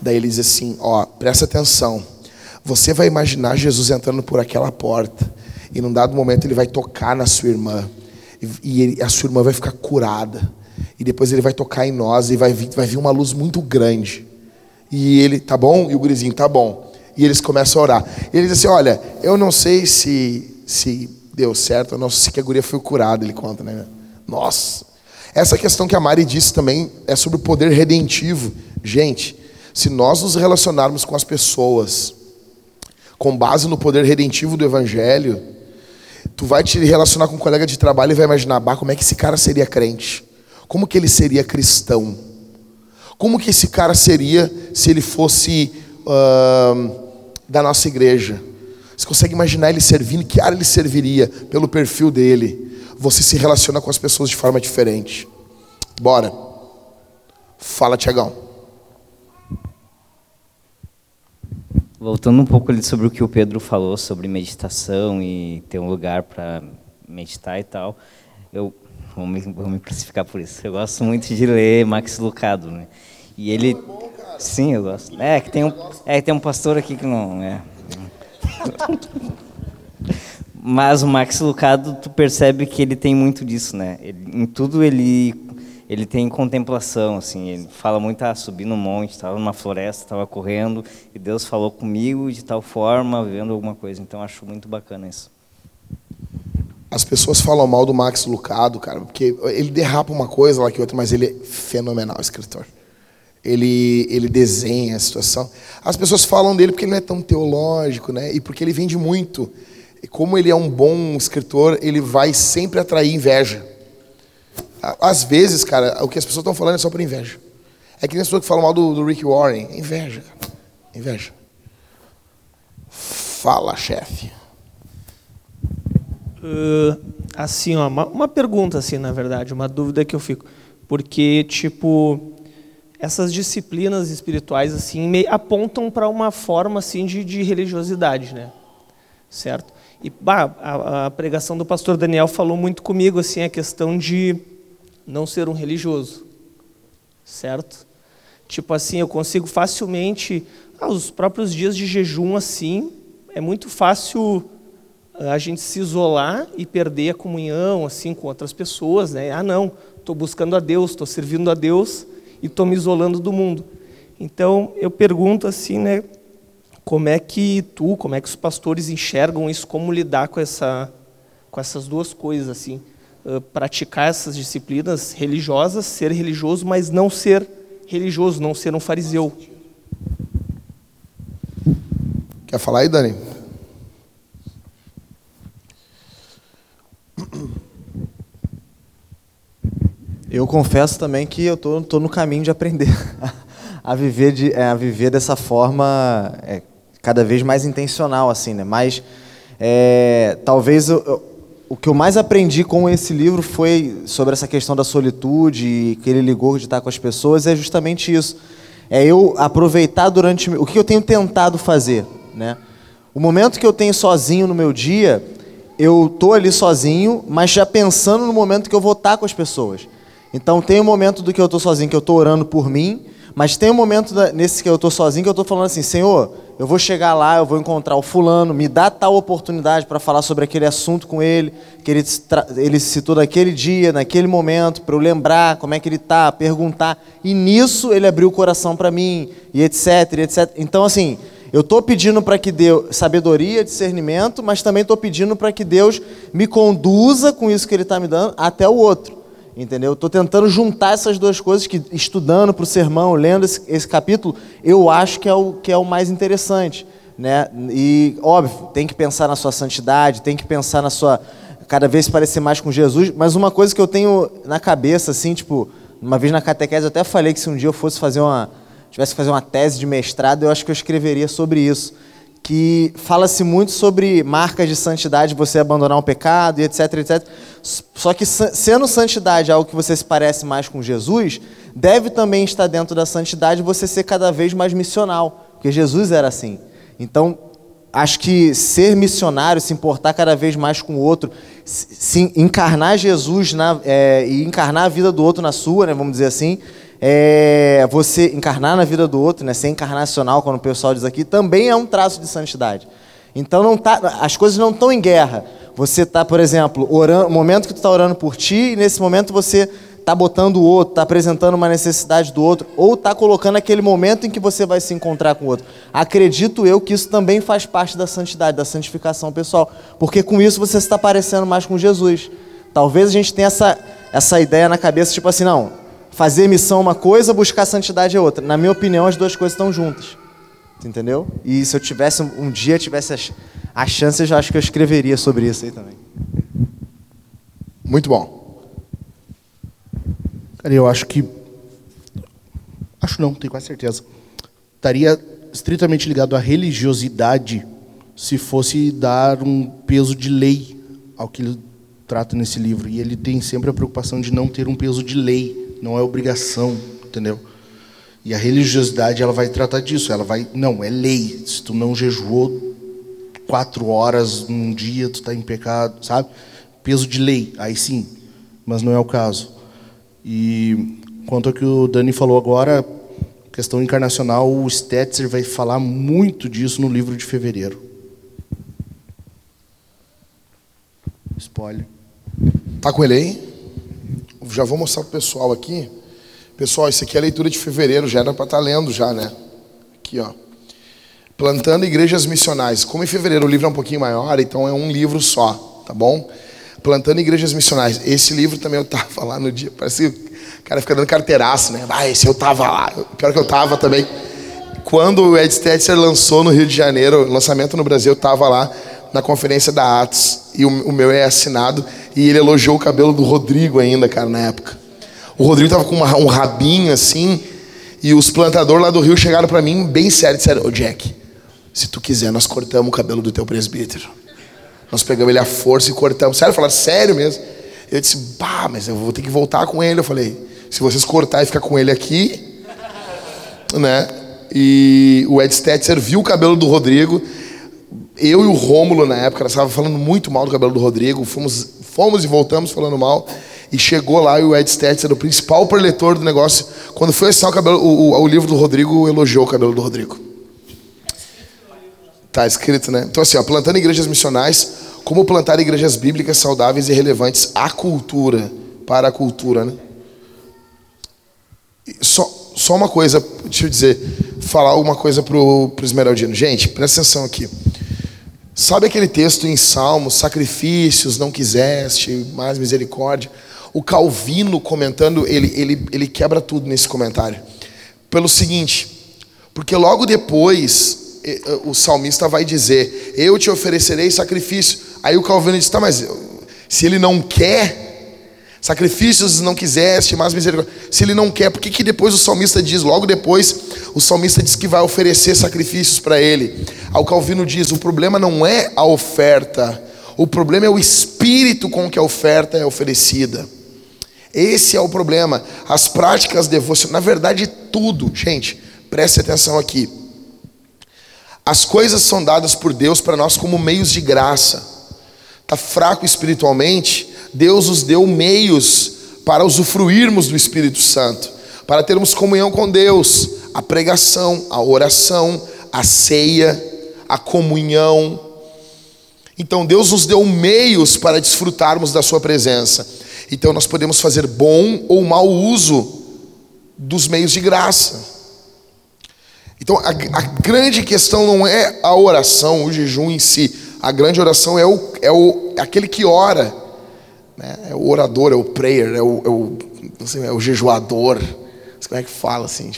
Daí ele diz assim: Ó, presta atenção. Você vai imaginar Jesus entrando por aquela porta e num dado momento ele vai tocar na sua irmã e, e ele- a sua irmã vai ficar curada. E depois ele vai tocar em nós e vai vir, vai vir uma luz muito grande. E ele, tá bom? E o gurizinho, tá bom. E eles começam a orar. E ele diz assim: Olha, eu não sei se, se deu certo, eu não sei que a guria foi curada, ele conta, né? Nossa. Essa questão que a Mari disse também é sobre o poder redentivo. Gente, se nós nos relacionarmos com as pessoas com base no poder redentivo do Evangelho, tu vai te relacionar com um colega de trabalho e vai imaginar, bah, como é que esse cara seria crente? Como que ele seria cristão? Como que esse cara seria se ele fosse ahn, da nossa igreja? Você consegue imaginar ele servindo? Que área ele serviria pelo perfil dele? Você se relaciona com as pessoas de forma diferente. Bora. Fala, Tiagão. Voltando um pouco ali sobre o que o Pedro falou sobre meditação e ter um lugar para meditar e tal, eu vou me, vou me classificar por isso. Eu gosto muito de ler Max Lucado, né? E ele, sim, eu gosto. É que tem um, é tem um pastor aqui que não é. Mas o Max Lucado, tu percebe que ele tem muito disso, né? Ele- em tudo ele ele tem contemplação, assim. Ele fala muito, ah, subi no monte, estava numa floresta, estava correndo e Deus falou comigo de tal forma, vendo alguma coisa. Então acho muito bacana isso. As pessoas falam mal do Max Lucado, cara, porque ele derrapa uma coisa lá que outra, mas ele é fenomenal escritor. Ele, ele desenha a situação. As pessoas falam dele porque ele não é tão teológico, né? E porque ele vende muito. E como ele é um bom escritor, ele vai sempre atrair inveja. Às vezes, cara, o que as pessoas estão falando é só por inveja. É que nem as pessoas que falam mal do, do Rick Warren. Inveja, cara. Inveja. Fala, chefe. Ah, assim, ó, uma, uma pergunta, assim, na verdade, uma dúvida que eu fico. Porque, tipo, essas disciplinas espirituais, assim, me apontam para uma forma, assim, de, de religiosidade, né? Certo? E, bah, a, a pregação do pastor Daniel falou muito comigo, assim, a questão de não ser um religioso. Certo? Tipo assim, eu consigo facilmente, ah, os próprios dias de jejum, assim, é muito fácil a gente se isolar e perder a comunhão assim com outras pessoas, né? Ah, não, estou buscando a Deus, estou servindo a Deus e estou me isolando do mundo. Então eu pergunto assim, né? Como é que tu, como é que os pastores enxergam isso? Como lidar com essa, com essas duas coisas assim? Ah, praticar essas disciplinas religiosas, ser religioso, mas não ser religioso, não ser um fariseu. Quer falar aí, Dani? Eu confesso também que eu tô no caminho de aprender a viver, de, é, a viver dessa forma é, cada vez mais intencional, assim, né? Mas é, talvez eu- eu- o que eu mais aprendi com esse livro foi sobre essa questão da solitude que ele ligou de estar com as pessoas é justamente isso. É eu aproveitar durante o que eu tenho tentado fazer, né? O momento que eu tenho sozinho no meu dia, eu tô ali sozinho, mas já pensando no momento que eu vou estar com as pessoas. Então tem um momento do que eu estou sozinho que eu estou orando por mim, mas tem um momento da- nesse que eu estou sozinho que eu estou falando assim, Senhor, eu vou chegar lá, eu vou encontrar o fulano, me dá tal oportunidade para falar sobre aquele assunto com ele, que ele, ele citou naquele dia, naquele momento, para eu lembrar como é que ele está, perguntar. E nisso ele abriu o coração para mim, e etc, etc. Então assim, eu estou pedindo para que Deus sabedoria, discernimento, mas também estou pedindo para que Deus me conduza com isso que Ele está me dando até o outro. Entendeu? Estou tentando juntar essas duas coisas que estudando para o sermão, lendo esse, esse capítulo, eu acho que é o que é o mais interessante, né? E óbvio, tem que pensar na sua santidade, tem que pensar na sua cada vez parecer mais com Jesus, mas uma coisa que eu tenho na cabeça assim, tipo, uma vez na catequese eu até falei que se um dia eu fosse fazer uma tivesse que fazer uma tese de mestrado, eu acho que eu escreveria sobre isso. Que fala-se muito sobre marcas de santidade, você abandonar um pecado e etc, etc. Só que sendo santidade algo que você se parece mais com Jesus, deve também estar dentro da santidade você ser cada vez mais missional, porque Jesus era assim. Então, acho que ser missionário, se importar cada vez mais com o outro, se encarnar Jesus na, é, e encarnar a vida do outro na sua, né, vamos dizer assim, é, você encarnar na vida do outro, né, ser encarnacional, quando o pessoal diz aqui, também é um traço de santidade. Então não tá, as coisas não estão em guerra. Você está, por exemplo, orando, momento que tu está orando por ti, e nesse momento você está botando o outro, está apresentando uma necessidade do outro, ou está colocando aquele momento em que você vai se encontrar com o outro. Acredito eu que isso também faz parte da santidade, da santificação pessoal, porque com isso você está parecendo mais com Jesus. Talvez a gente tenha essa, essa ideia na cabeça, tipo assim, não, fazer missão é uma coisa, buscar santidade é outra. Na minha opinião, as duas coisas estão juntas. Entendeu? E se eu tivesse um dia tivesse a, a chance, eu acho que eu escreveria sobre isso aí também. Muito bom. Cara, eu acho que. Acho não, tenho quase certeza. Estaria estritamente ligado à religiosidade se fosse dar um peso de lei ao que ele trata nesse livro. E ele tem sempre a preocupação de não ter um peso de lei, não é obrigação, entendeu? E a religiosidade ela vai tratar disso. Ela vai, não, é lei. Se tu não jejuou quatro horas num dia, tu está em pecado, sabe? Peso de lei, aí sim. Mas não é o caso. E quanto ao que o Dani falou agora, questão encarnacional, o Stetzer vai falar muito disso no livro de fevereiro. Spoiler. Tá com ele aí? Já vou mostrar pro pessoal aqui. Pessoal, isso aqui é a leitura de fevereiro, já era para estar tá lendo já, né? Aqui, ó. Plantando igrejas missionais. Como em fevereiro o livro é um pouquinho maior, então é um livro só, tá bom? Plantando igrejas missionais. Esse livro também eu tava lá no dia, parece que o cara fica dando carteiraço, né? Ah, esse eu tava lá. Pior que eu tava também. Quando o Ed Stetzer lançou no Rio de Janeiro, lançamento no Brasil, eu tava lá na conferência da Atos e o, o meu é assinado e ele elogiou o cabelo do Rodrigo ainda, cara, na época. O Rodrigo tava com uma, um rabinho assim, e os plantadores lá do Rio chegaram para mim bem sério e disseram: Ô Jack, se tu quiser, nós cortamos o cabelo do teu presbítero. Nós pegamos ele à força e cortamos. Sério, falaram sério mesmo. Eu disse: Bah, mas eu vou ter que voltar com ele. Eu falei: Se vocês cortar e ficar com ele aqui, né? E o Ed Stetzer viu o cabelo do Rodrigo. Eu e o Rômulo, na época, nós estávamos falando muito mal do cabelo do Rodrigo. Fomos, fomos e voltamos falando mal. E chegou lá e o Ed Stetzer, o principal preletor do negócio, quando foi assinar o, cabelo, o, o, o livro do Rodrigo, elogiou o cabelo do Rodrigo. Tá escrito, né? Então, assim, ó, plantando igrejas missionais, como plantar igrejas bíblicas saudáveis e relevantes à cultura, para a cultura, né? Só, só uma coisa, deixa eu dizer, falar uma coisa pro, pro Esmeraldino. Gente, presta atenção aqui. Sabe aquele texto em Salmos, sacrifícios não quiseste, mais misericórdia? O Calvino comentando, ele, ele, ele quebra tudo nesse comentário. Pelo seguinte, porque logo depois o salmista vai dizer: Eu te oferecerei sacrifício. Aí o Calvino diz: Tá, mas se ele não quer, sacrifícios não quiseste, mas misericórdia. Se ele não quer, por que, que depois o salmista diz, logo depois, o salmista diz que vai oferecer sacrifícios para ele? Aí o Calvino diz: O problema não é a oferta, o problema é o espírito com que a oferta é oferecida. Esse é o problema. As práticas devocionais, na verdade, tudo, gente, preste atenção aqui. As coisas são dadas por Deus para nós como meios de graça. Está fraco espiritualmente, Deus nos deu meios para usufruirmos do Espírito Santo, para termos comunhão com Deus, a pregação, a oração, a ceia, a comunhão. Então Deus nos deu meios para desfrutarmos da Sua presença. Então nós podemos fazer bom ou mau uso dos meios de graça. Então a, a, grande questão não é a oração, o jejum em si. A grande oração é, o, é, o, é aquele que ora. Né? É o orador, é o prayer, é o, é o, não sei, é o jejuador. Como é que fala assim?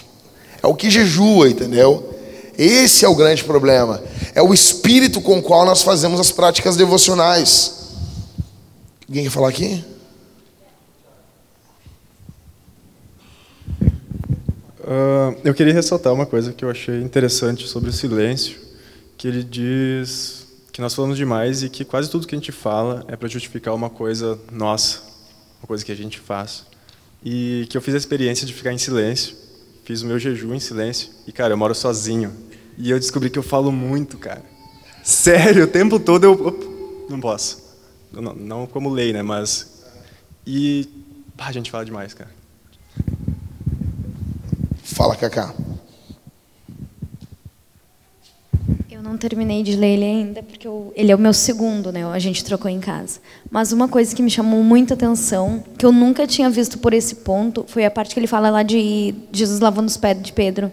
É o que jejua, entendeu? Esse é o grande problema. É o espírito com o qual nós fazemos as práticas devocionais. Alguém quer falar aqui? Uh, eu queria ressaltar uma coisa que eu achei interessante sobre o silêncio, que ele diz que nós falamos demais e que quase tudo que a gente fala é para justificar uma coisa nossa, uma coisa que a gente faz. E que eu fiz a experiência de ficar em silêncio, fiz o meu jejum em silêncio e cara, eu moro sozinho e eu descobri que eu falo muito, cara. sério o tempo todo, eu, não posso. Não, não como lei, né? Mas. E. pá, a gente fala demais, cara. Fala, Cacá. Eu não terminei de ler ele ainda, porque eu- ele é o meu segundo, né? A gente trocou em casa. Mas uma coisa que me chamou muita atenção, que eu nunca tinha visto por esse ponto, foi a parte que ele fala lá de Jesus lavando os pés de Pedro.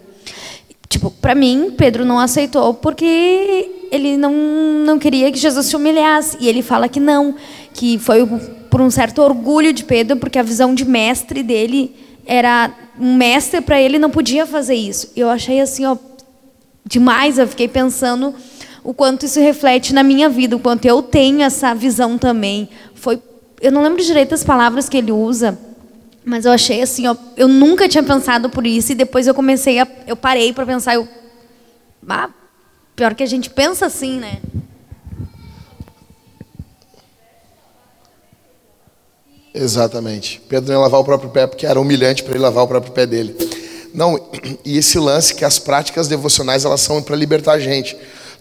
Tipo, para mim, Pedro não aceitou porque ele não, não queria que Jesus se humilhasse. E ele fala que não, que foi por um certo orgulho de Pedro, porque a visão de mestre dele era um mestre para ele não podia fazer isso. Eu achei assim, ó, demais. Eu fiquei pensando o quanto isso reflete na minha vida, o quanto eu tenho essa visão também. Foi, eu não lembro direito as palavras que ele usa, mas eu achei assim, ó, eu nunca tinha pensado por isso e depois eu comecei a, eu parei para pensar, eu, ah, pior que a gente pensa assim, né? Exatamente. Pedro não ia lavar o próprio pé porque era humilhante para ele lavar o próprio pé dele. Não, e esse lance que as práticas devocionais elas são para libertar a gente.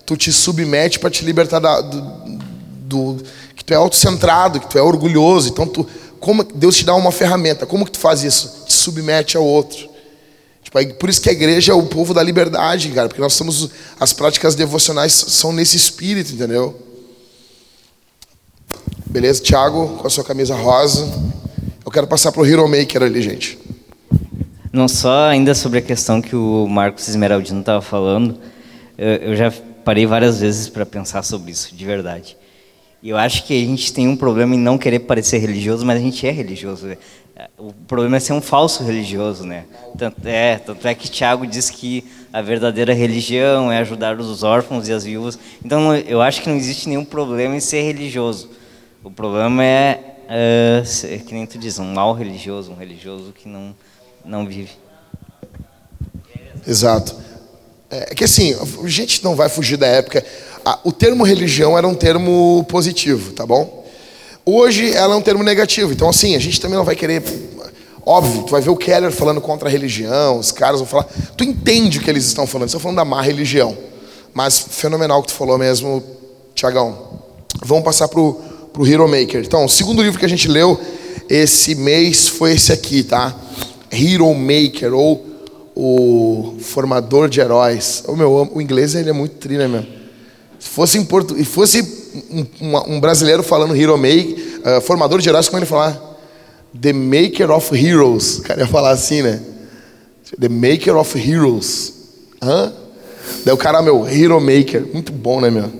Tu te submete para te libertar da- do, do- que tu é autocentrado, que tu é orgulhoso. Então tu, como Deus te dá uma ferramenta? Como que tu faz isso? Te submete ao outro. Tipo, por isso que a igreja é o povo da liberdade, cara, porque nós somos as práticas devocionais são nesse espírito, entendeu? Beleza, Thiago, com a sua camisa rosa. Eu quero passar pro Hero Maker ali, gente. Não só ainda sobre a questão que o Marcos Esmeraldino estava falando, eu, já parei várias vezes para pensar sobre isso, de verdade. E eu acho que a gente tem um problema em não querer parecer religioso, mas a gente é religioso. né? O problema é ser um falso religioso, né? Tanto é, tanto é que Tiago diz que a verdadeira religião é ajudar os órfãos e as viúvas. Então, eu acho que não existe nenhum problema em ser religioso. O problema é, é, que nem tu diz, um mal religioso, um religioso que não, não vive. Exato. É que assim, a gente não vai fugir da época. O termo religião era um termo positivo, tá bom? Hoje ela é um termo negativo. Então, assim, a gente também não vai querer. Óbvio, tu vai ver o Keller falando contra a religião, os caras vão falar. Tu entende o que eles estão falando, eles estão falando da má religião. Mas fenomenal o que tu falou mesmo, Tiagão. Vamos passar pro, pro Hero Maker. Então, o segundo livro que a gente leu esse mês foi esse aqui, tá? Hero Maker, ou o Formador de Heróis. O meu, o inglês ele é muito tri, né, meu? Se fosse em portu... e fosse um, um- brasileiro falando Hero Make, eh, formador de heróis, como ele falar? The Maker of Heroes. O cara ia falar assim, né? The Maker of Heroes. Hã? Daí o cara, meu, Hero Maker. Muito bom, né, meu?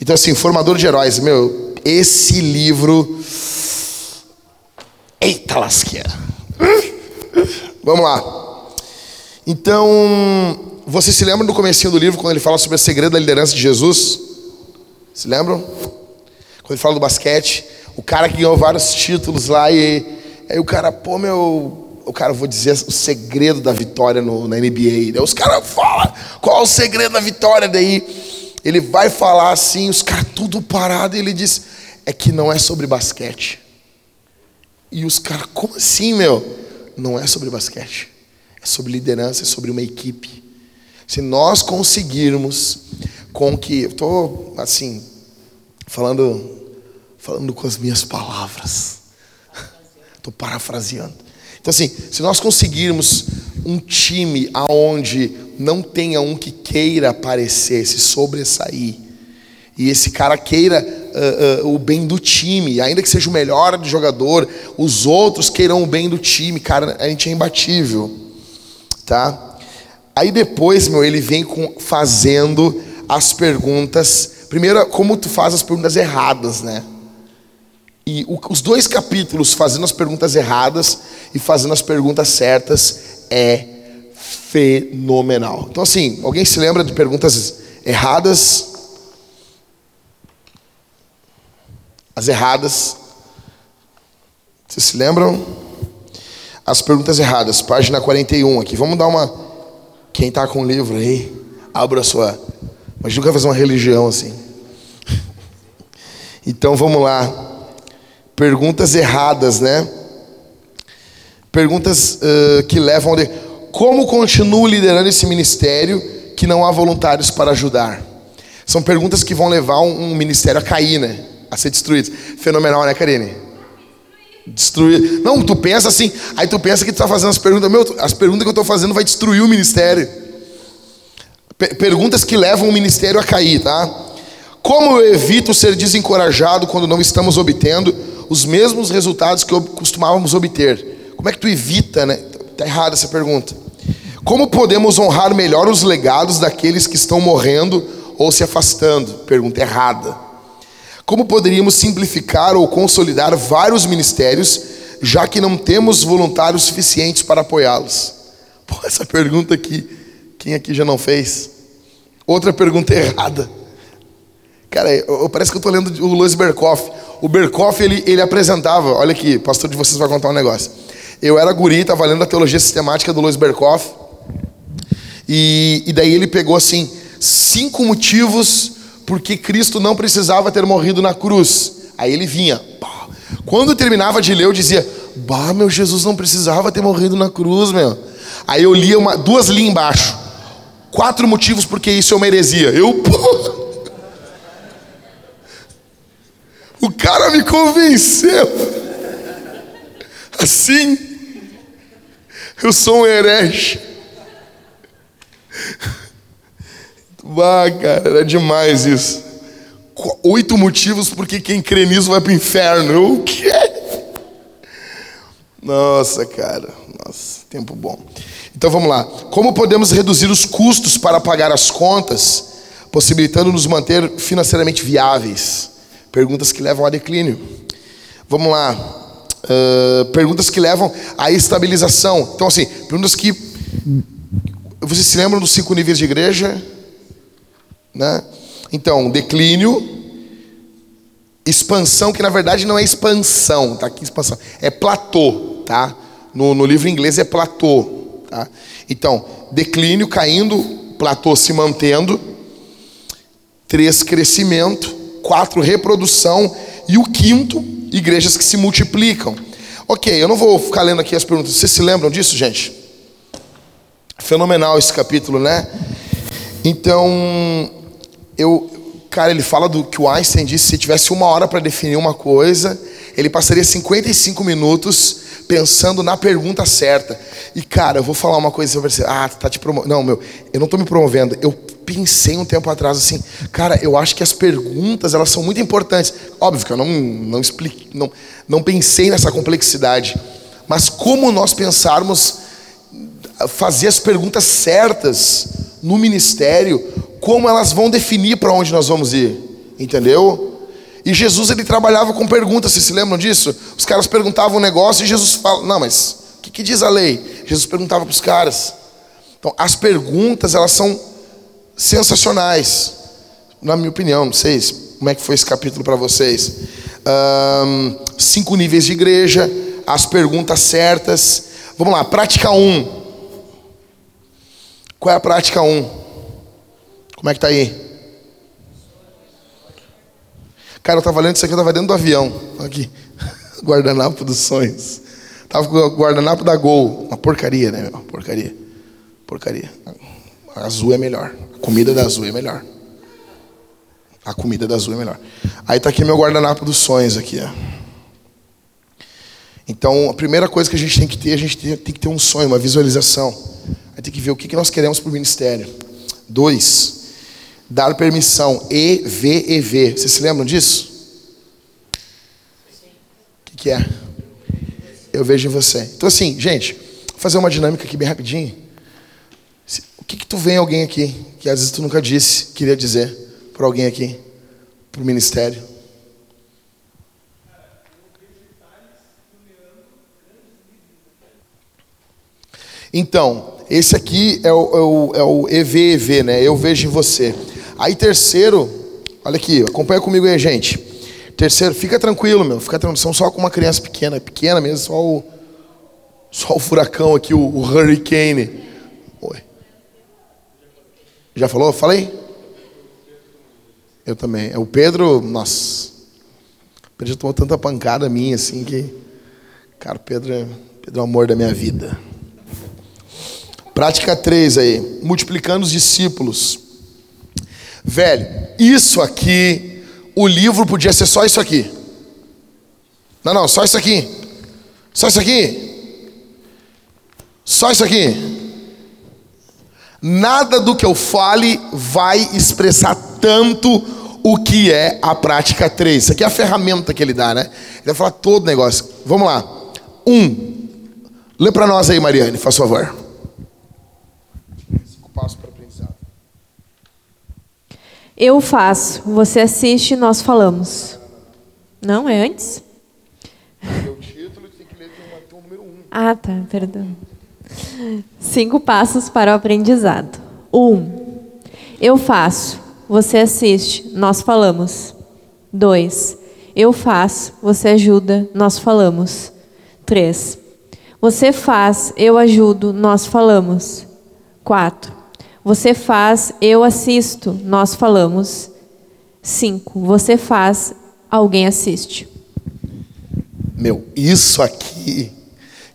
Então, assim, formador de heróis. Meu, esse livro. Eita lasqueira. Vamos lá. Então, você se lembra do comecinho do livro, quando ele fala sobre o segredo da liderança de Jesus? Se lembram? Quando ele fala do basquete, o cara que ganhou vários títulos lá e aí o cara, pô, meu, o cara, vou dizer o segredo da vitória no, na NBA. Daí os caras falam, qual o segredo da vitória? Daí ele vai falar assim, os caras tudo parado e ele diz, é que não é sobre basquete. E os caras, como assim, meu? Não é sobre basquete. É sobre liderança, é sobre uma equipe. Se nós conseguirmos com que. Estou, assim, falando, falando com as minhas palavras. Estou parafraseando. Então, assim, se nós conseguirmos um time aonde não tenha um que queira aparecer, se sobressair, e esse cara queira ah, ah, o bem do time, ainda que seja o melhor jogador, os outros queiram o bem do time, cara, a gente é imbatível, tá? Aí depois, meu, ele vem com, fazendo as perguntas. Primeiro, como tu faz as perguntas erradas, né? E o- os dois capítulos, fazendo as perguntas erradas e fazendo as perguntas certas, é fenomenal. Então, assim, alguém se lembra de perguntas erradas? As erradas. Vocês se lembram? As perguntas erradas, página 41 aqui. Vamos dar uma. Quem está com o livro aí, abra a sua. Mas nunca fazer uma religião assim. Então vamos lá. Perguntas erradas, né? Perguntas ãh, que levam a. Como continuo liderando esse ministério que não há voluntários para ajudar? São perguntas que vão levar um, um ministério a cair, né? A ser destruído. Fenomenal, né, Karine? Destruir. Não, tu pensa assim, aí tu pensa que tu tá fazendo as perguntas. Meu, as perguntas que eu estou fazendo vai destruir o ministério. Pe- perguntas que levam o ministério a cair, tá? Como eu evito ser desencorajado quando não estamos obtendo os mesmos resultados que costumávamos obter? Como é que tu evita, né? Tá errada essa pergunta. Como podemos honrar melhor os legados daqueles que estão morrendo ou se afastando? Pergunta errada. Como poderíamos simplificar ou consolidar vários ministérios, já que não temos voluntários suficientes para apoiá-los? Pô, essa pergunta aqui, quem aqui já não fez? Outra pergunta errada. Cara, eu, eu- parece que eu estou lendo o Luiz Berkoff. O Berkoff, ele, ele apresentava, olha aqui, pastor de vocês vai contar um negócio. Eu era guri, estava lendo a teologia sistemática do Luiz Berkoff. E, e daí ele pegou assim, cinco motivos porque Cristo não precisava ter morrido na cruz. Aí ele vinha. Quando terminava de ler, eu dizia: Bah, meu Jesus não precisava ter morrido na cruz, meu. Aí eu lia uma, duas linhas embaixo. Quatro motivos porque isso é uma heresia. Eu, pô. O cara me convenceu. Assim, eu sou um herege. Bah, cara, era demais isso. Oito motivos porque quem crê nisso vai pro inferno. O quê? Nossa, cara. Nossa, tempo bom. Então vamos lá. Como podemos reduzir os custos para pagar as contas, possibilitando nos manter financeiramente viáveis? Perguntas que levam a declínio. Vamos lá. Ah, perguntas que levam à estabilização. Então, assim, perguntas que. Vocês se lembram dos cinco níveis de igreja? Né? Então, declínio, expansão, que na verdade não é expansão, tá aqui expansão, é platô, tá? No, no livro inglês é platô, tá? Então, declínio caindo, platô se mantendo, três, crescimento, quatro, reprodução, e o quinto, igrejas que se multiplicam. Ok, eu não vou ficar lendo aqui as perguntas, vocês se lembram disso, gente? Fenomenal esse capítulo, né? Então, eu, cara, ele fala do que o Einstein disse: se tivesse uma hora para definir uma coisa, ele passaria 55 minutos pensando na pergunta certa. E, cara, eu vou falar uma coisa você. Ah, tu tá te promovendo. Não, meu, eu não tô me promovendo. Eu pensei um tempo atrás assim, cara, eu acho que as perguntas elas são muito importantes. Óbvio que eu não, não expliquei, não, não pensei nessa complexidade. Mas como nós pensarmos fazer as perguntas certas no ministério, como elas vão definir para onde nós vamos ir, entendeu? E Jesus ele trabalhava com perguntas, vocês se lembram disso? Os caras perguntavam um negócio e Jesus fala, não, mas o que, que diz a lei? Jesus perguntava para os caras. Então, as perguntas elas são sensacionais, na minha opinião. Não sei como é que foi esse capítulo para vocês. Ahn, cinco níveis de igreja, as perguntas certas. Vamos lá, prática 1. Um. Qual é a prática 1? Um? Como é que tá aí? Cara, eu tava lendo isso aqui, eu tava dentro do avião. Aqui. Guardanapo dos sonhos. Tava com o guardanapo da Gol. Uma porcaria, né, meu? Porcaria. Porcaria. A azul é melhor. A comida da azul é melhor. A comida da azul é melhor. Aí tá aqui meu guardanapo dos sonhos aqui, ó. Então, a primeira coisa que a gente tem que ter, a gente tem, tem que ter um sonho, uma visualização. Aí tem que ver o que, que nós queremos para o ministério. Dois, dar permissão. EVEV. Vocês se lembram disso? O que, que é? Eu vejo em você. Então, assim, gente, vou fazer uma dinâmica aqui bem rapidinho. O que, que tu vê em alguém aqui que às vezes tu nunca disse, queria dizer para alguém aqui, para o ministério? Então, esse aqui é o, é o, é o EVEV, né? Eu vejo em você. Aí, terceiro, olha aqui, acompanha comigo aí, gente. Terceiro, fica tranquilo, meu. Fica tranquilo. São só com uma criança pequena, pequena mesmo, só o, só o furacão aqui, o, o hurricane. Oi. Já falou? Falei? Eu também. É o Pedro, nossa. O Pedro já tomou tanta pancada minha assim que. Cara, o Pedro é, Pedro é o amor da minha vida. Prática 3 aí. Multiplicando os discípulos. Velho, isso aqui, o livro podia ser só isso aqui. Não, não, só isso aqui. Só isso aqui. Só isso aqui. Nada do que eu fale vai expressar tanto o que é a prática 3. Isso aqui é a ferramenta que ele dá, né? Ele vai falar todo o negócio. Vamos lá. Um. Lê para nós aí, Mariane, faz favor. Cinco passos para. Eu faço, você assiste, nós falamos. Não, é antes? O título tem que ler tem o número um. Ah, tá, perdão. Cinco passos para o aprendizado. Um, eu faço, você assiste, nós falamos. Dois, eu faço, você ajuda, nós falamos. Três, você faz, eu ajudo, nós falamos. Quatro, você faz, eu assisto, nós falamos. Cinco, você faz, alguém assiste. Meu, isso aqui.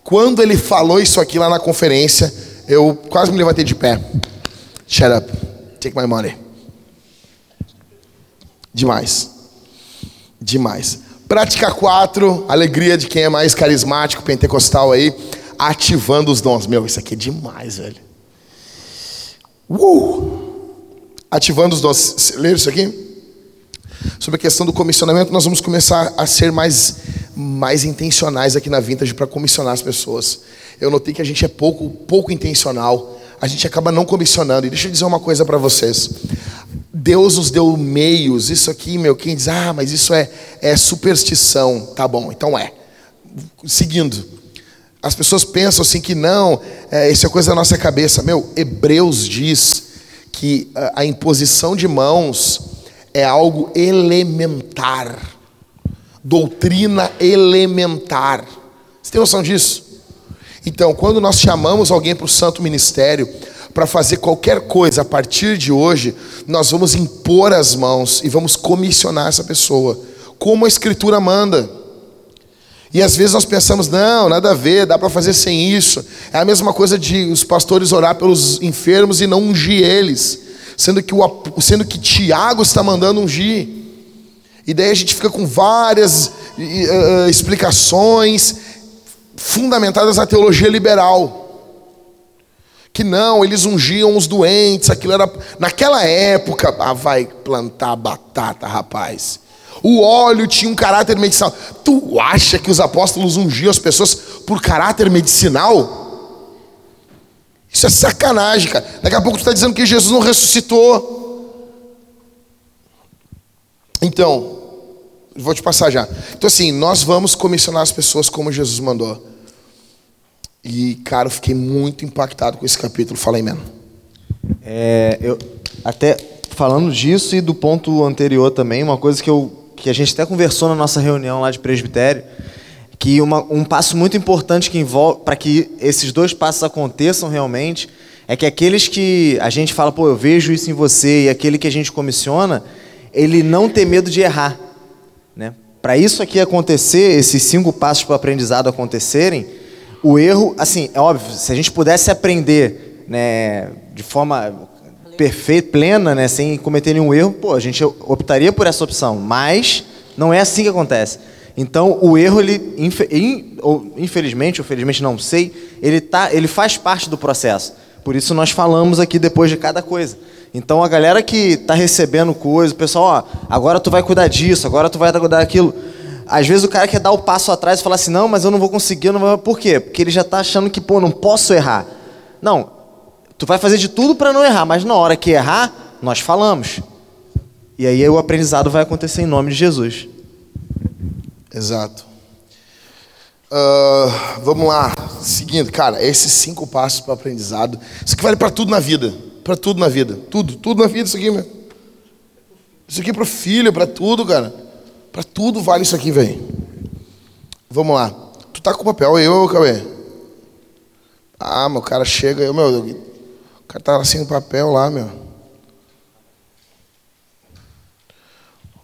Quando ele falou isso aqui lá na conferência, eu quase me levantei de pé. Shut up. Take my money. Demais. Demais. Prática 4, alegria de quem é mais carismático, pentecostal aí, ativando os dons. Meu, isso aqui é demais, velho. Uh! Ativando os dons. Ler isso aqui? Sobre a questão do comissionamento, nós vamos começar a ser mais, mais intencionais aqui na Vintage para comissionar as pessoas. Eu notei que a gente é pouco, pouco intencional, a gente acaba não comissionando. E deixa eu dizer uma coisa para vocês. Deus nos deu meios, isso aqui, meu, quem diz, ah, mas isso é, é superstição. Tá bom, então é. Seguindo. As pessoas pensam assim que não, é, isso é coisa da nossa cabeça. Meu, Hebreus diz que a, a imposição de mãos é algo elementar. Doutrina elementar. Você tem noção disso? Então, quando nós chamamos alguém para o santo ministério, para fazer qualquer coisa a partir de hoje, nós vamos impor as mãos e vamos comissionar essa pessoa, como a Escritura manda. E às vezes nós pensamos, não, nada a ver, dá para fazer sem isso. É a mesma coisa de os pastores orar pelos enfermos e não ungir eles sendo que, o, sendo que Tiago está mandando ungir. E daí a gente fica com várias uh, explicações fundamentadas na teologia liberal. Que não, eles ungiam os doentes, aquilo era. Naquela época, ah, vai plantar batata, rapaz. O óleo tinha um caráter medicinal. Tu acha que os apóstolos ungiam as pessoas por caráter medicinal? Isso é sacanagem, cara. Daqui a pouco tu está dizendo que Jesus não ressuscitou. Então, vou te passar já. Então, assim, nós vamos comissionar as pessoas como Jesus mandou. E, cara, eu fiquei muito impactado com esse capítulo. Fala aí, mano. É, eu, até falando disso e do ponto anterior também, uma coisa que, eu, que a gente até conversou na nossa reunião lá de presbitério que uma, um passo muito importante que envolve para que esses dois passos aconteçam realmente é que aqueles que a gente fala, pô, eu vejo isso em você, e aquele que a gente comissiona, ele não ter medo de errar, né? Para isso aqui acontecer, esses cinco passos para o aprendizado acontecerem, o erro, assim, é óbvio, se a gente pudesse aprender, né, de forma perfeita, plena, né, sem cometer nenhum erro, pô, a gente optaria por essa opção, mas não é assim que acontece. Então, o erro, ele, infelizmente, ou felizmente não sei, ele, tá, ele faz parte do processo. Por isso nós falamos aqui depois de cada coisa. Então, a galera que está recebendo coisa, o pessoal, ó, agora tu vai cuidar disso, agora tu vai cuidar daquilo. Às vezes o cara quer dar o passo atrás e falar assim, não, mas eu não vou conseguir, não vou... por quê? Porque ele já está achando que, pô, não posso errar. Não, tu vai fazer de tudo para não errar, mas na hora que errar, nós falamos. E aí o aprendizado vai acontecer em nome de Jesus. Exato. Uh, vamos lá. Seguindo, cara, esses cinco passos para aprendizado. Isso aqui vale para tudo na vida. Para tudo na vida. Tudo, tudo na vida, isso aqui, meu. Isso aqui é para filho, para tudo, cara. Para tudo vale isso aqui, velho. Vamos lá. Tu tá com papel aí, ô Cauê? Ah, meu cara chega, eu, meu. Cara tá sem papel lá, meu.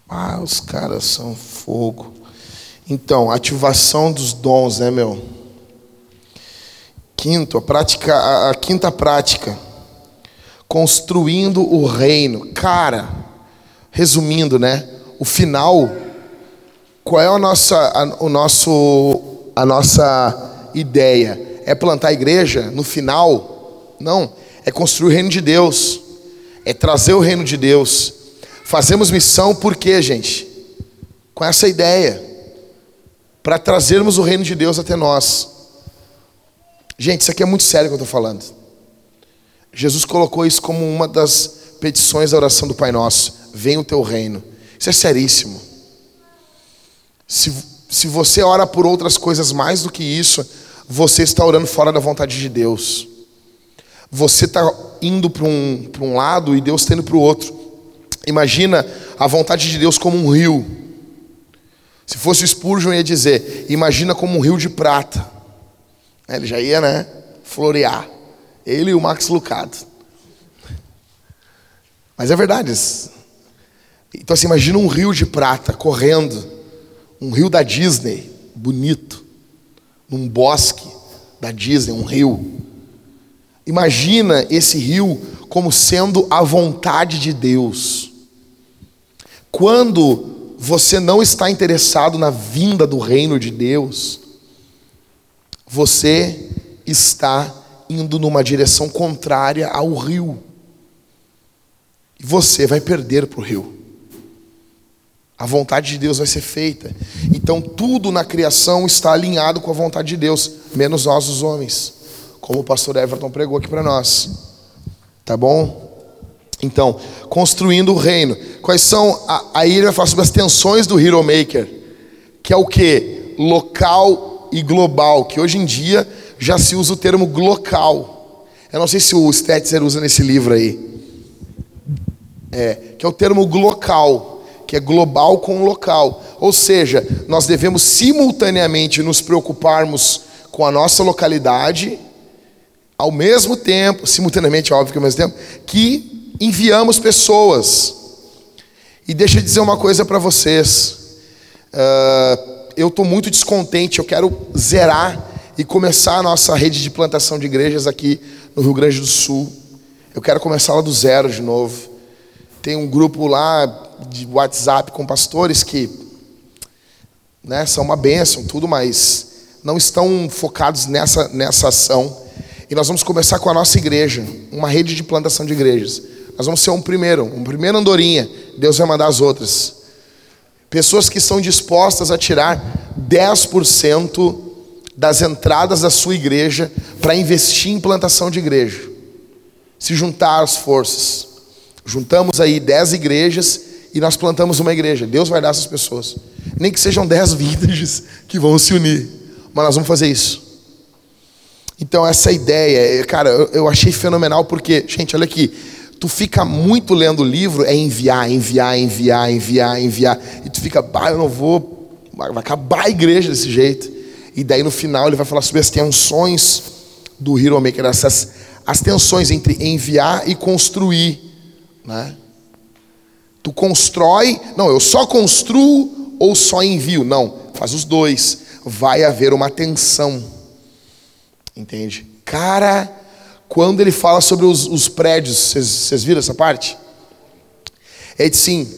Ah, os caras são fogo. Então, ativação dos dons, né, meu? Quinto, a prática, a, a quinta prática, construindo o reino. Cara, resumindo, né? O final, qual é a nossa, a, o nosso, a nossa ideia? É plantar a igreja no final? Não, é construir o reino de Deus, é trazer o reino de Deus. Fazemos missão por quê, gente? Com essa ideia, para trazermos o reino de Deus até nós. Gente, isso aqui é muito sério que eu estou falando. Jesus colocou isso como uma das petições da oração do Pai Nosso: Venha o teu reino. Isso é seríssimo. Se, se você ora por outras coisas mais do que isso, você está orando fora da vontade de Deus. Você está indo para um, um lado e Deus está indo para o outro. Imagina a vontade de Deus como um rio. Se fosse Spurgeon, ia dizer: Imagina como um rio de prata. Ele já ia, né? Florear. Ele e o Max Lucado. Mas é verdade. Então, assim, imagina um rio de prata correndo. Um rio da Disney, bonito. Num bosque da Disney, um rio. Imagina esse rio como sendo a vontade de Deus. Quando você não está interessado na vinda do reino de Deus, você está indo numa direção contrária ao rio. E você vai perder para o rio. A vontade de Deus vai ser feita. Então tudo na criação está alinhado com a vontade de Deus, menos nós, os homens. Como o pastor Everton pregou aqui para nós. Tá bom? Então, construindo o reino. Quais são. Aí ele vai falar sobre as tensões do Hero Maker. Que é o que? Local e global. Que hoje em dia já se usa o termo glocal. Eu não sei se o Stetzer usa nesse livro aí. É, que é o termo glocal, que é global com local. Ou seja, nós devemos simultaneamente nos preocuparmos com a nossa localidade, ao mesmo tempo, simultaneamente, óbvio que ao mesmo tempo, que enviamos pessoas. E deixa eu dizer uma coisa para vocês. Uh, eu estou muito descontente, eu quero zerar e começar a nossa rede de plantação de igrejas aqui no Rio Grande do Sul. Eu quero começar lá do zero de novo. Tem um grupo lá de WhatsApp com pastores que né, são uma bênção, tudo, mas não estão focados nessa, nessa ação. E nós vamos começar com a nossa igreja, uma rede de plantação de igrejas. Nós vamos ser um primeiro, um primeiro andorinha. Deus vai mandar as outras. Pessoas que estão dispostas a tirar 10% das entradas da sua igreja para investir em plantação de igreja. Se juntar as forças. Juntamos aí 10 igrejas e nós plantamos uma igreja. Deus vai dar essas pessoas. Nem que sejam 10 vintages que vão se unir. Mas nós vamos fazer isso. Então, essa ideia, cara, eu achei fenomenal porque, gente, olha aqui. Tu fica muito lendo o livro, é enviar, enviar, enviar, enviar, enviar. E tu fica, bah, eu não vou. Vai acabar a igreja desse jeito. E daí no final ele vai falar sobre as tensões do Hero Maker, essas, as tensões entre enviar e construir. Né? Tu constrói, não, eu só construo ou só envio? Não, faz os dois. Vai haver uma tensão. Entende? Cara, quando ele fala sobre os, os prédios, vocês viram essa parte? É assim: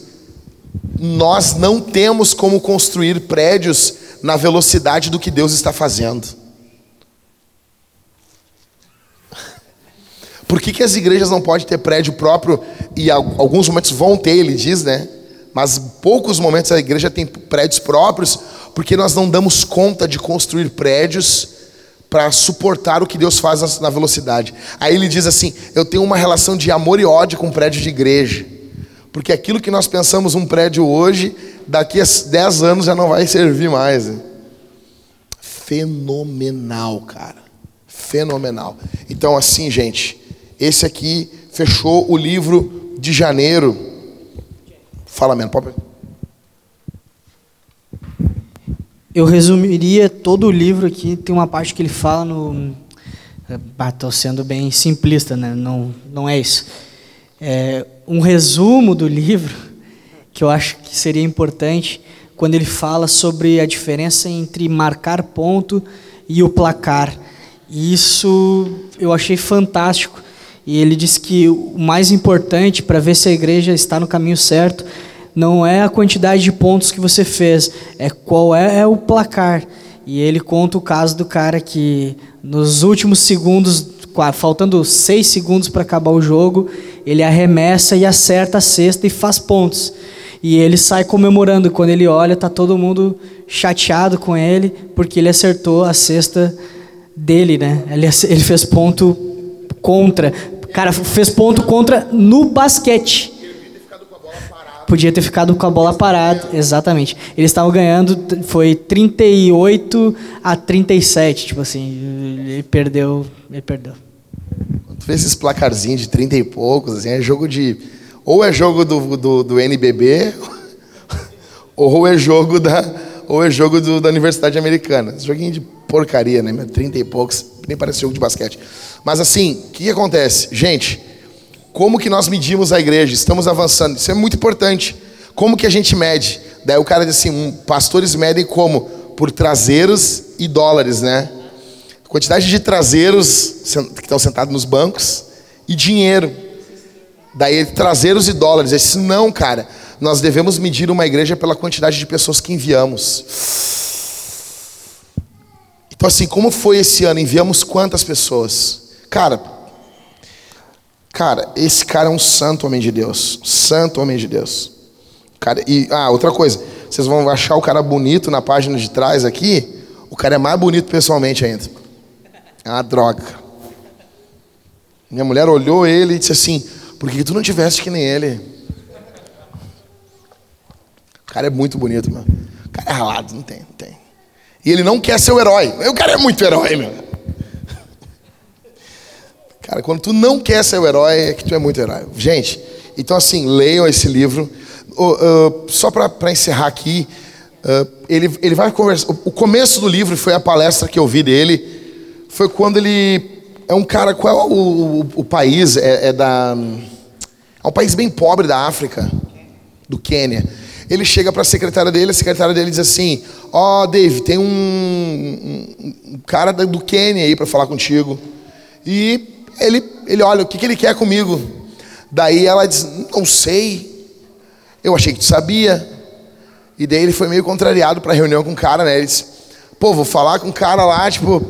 nós não temos como construir prédios na velocidade do que Deus está fazendo. Por que, que as igrejas não podem ter prédio próprio? E alguns momentos vão ter, ele diz, né? Mas poucos momentos a igreja tem prédios próprios, porque nós não damos conta de construir prédios para suportar o que Deus faz na velocidade. Aí ele diz assim: Eu tenho uma relação de amor e ódio com prédio de igreja. Porque aquilo que nós pensamos um prédio hoje, daqui a 10 anos já não vai servir mais. Fenomenal, cara. Fenomenal. Então, assim, gente, esse aqui fechou o livro de janeiro. Fala, mesmo, pode. Eu resumiria todo o livro aqui. Tem uma parte que ele fala no. Estou sendo bem simplista, né? Não, não é isso. É, um resumo do livro que eu acho que seria importante quando ele fala sobre a diferença entre marcar ponto e o placar. E isso eu achei fantástico. E ele disse que o mais importante para ver se a igreja está no caminho certo não é a quantidade de pontos que você fez, é qual é, é o placar. E ele conta o caso do cara que nos últimos segundos, faltando seis segundos para acabar o jogo, ele arremessa e acerta a cesta e faz pontos. E ele sai comemorando. Quando ele olha, tá todo mundo chateado com ele, porque ele acertou a cesta dele, né? Ele, ele fez ponto contra. Cara, fez ponto contra no basquete. Podia ter ficado com a bola parada, exatamente. Eles estavam ganhando, foi 38 a 37, tipo assim, ele perdeu, ele perdeu. Tu vê esses placarzinhos de 30 e poucos, assim, é jogo de. Ou é jogo do, do, do NBB, ou é jogo da. Ou é jogo do- da Universidade Americana. Joguinho de porcaria, né? meu? 30 e poucos, nem parece jogo de basquete. Mas assim, o que acontece? Gente, como que nós medimos a igreja? Estamos avançando. Isso é muito importante. Como que a gente mede? Daí o cara diz assim, pastores medem como? Por traseiros e dólares, né? Quantidade de traseiros que estão sentados nos bancos e dinheiro. Daí traseiros e dólares. Ele disse, não, cara, nós devemos medir uma igreja pela quantidade de pessoas que enviamos. Então assim, como foi esse ano? Enviamos quantas pessoas? Cara, cara, esse cara é um santo homem de Deus. Santo homem de Deus. Cara, e ah, outra coisa, vocês vão achar o cara bonito na página de trás aqui. O cara é mais bonito pessoalmente ainda. É uma droga. Minha mulher olhou ele e disse assim: Por que tu não tiveste que nem ele? O cara é muito bonito, meu. O cara é ralado, não tem, não tem. E ele não quer ser o herói. O cara é muito herói, meu. Cara, quando tu não quer ser o herói, é que tu é muito herói. Gente, então assim, leiam esse livro. Ô, ô, só para encerrar aqui, ah, ele, ele vai conversar. O começo do livro foi a palestra que eu vi dele. Foi quando ele. É um cara. Qual é o, o, o país? É, é da. É um país bem pobre da África, do Quênia. Ele chega para a secretária dele, a secretária dele diz assim: Ó, Dave, tem um, um- um cara do Quênia aí para falar contigo. E ele, ele olha, o que, que ele quer comigo? Daí ela diz: Não sei. Eu achei que tu sabia. E daí ele foi meio contrariado para a reunião com o cara, né? Ele disse: Pô, vou falar com o cara lá, tipo.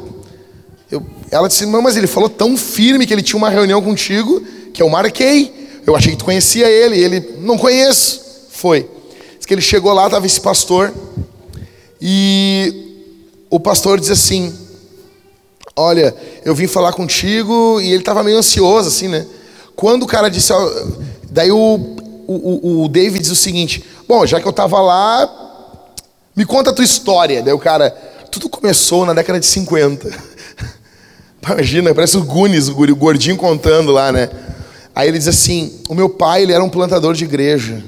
eu- ela disse: Não, mas ele falou tão firme que ele tinha uma reunião contigo que eu marquei. Eu achei que tu conhecia ele. E ele: Não conheço. Foi. Diz que ele chegou lá, estava esse pastor. E o pastor diz assim: Olha, eu vim falar contigo. E ele estava meio ansioso, assim, né? Quando o cara disse. ó, Daí o, o, o- David diz o seguinte: Bom, já que eu estava lá, me conta a tua história. Daí o cara, tudo começou na década de 50. Imagina, parece o Gunis, o gordinho contando lá, né? Aí ele diz assim: O meu pai, ele era um plantador de igreja.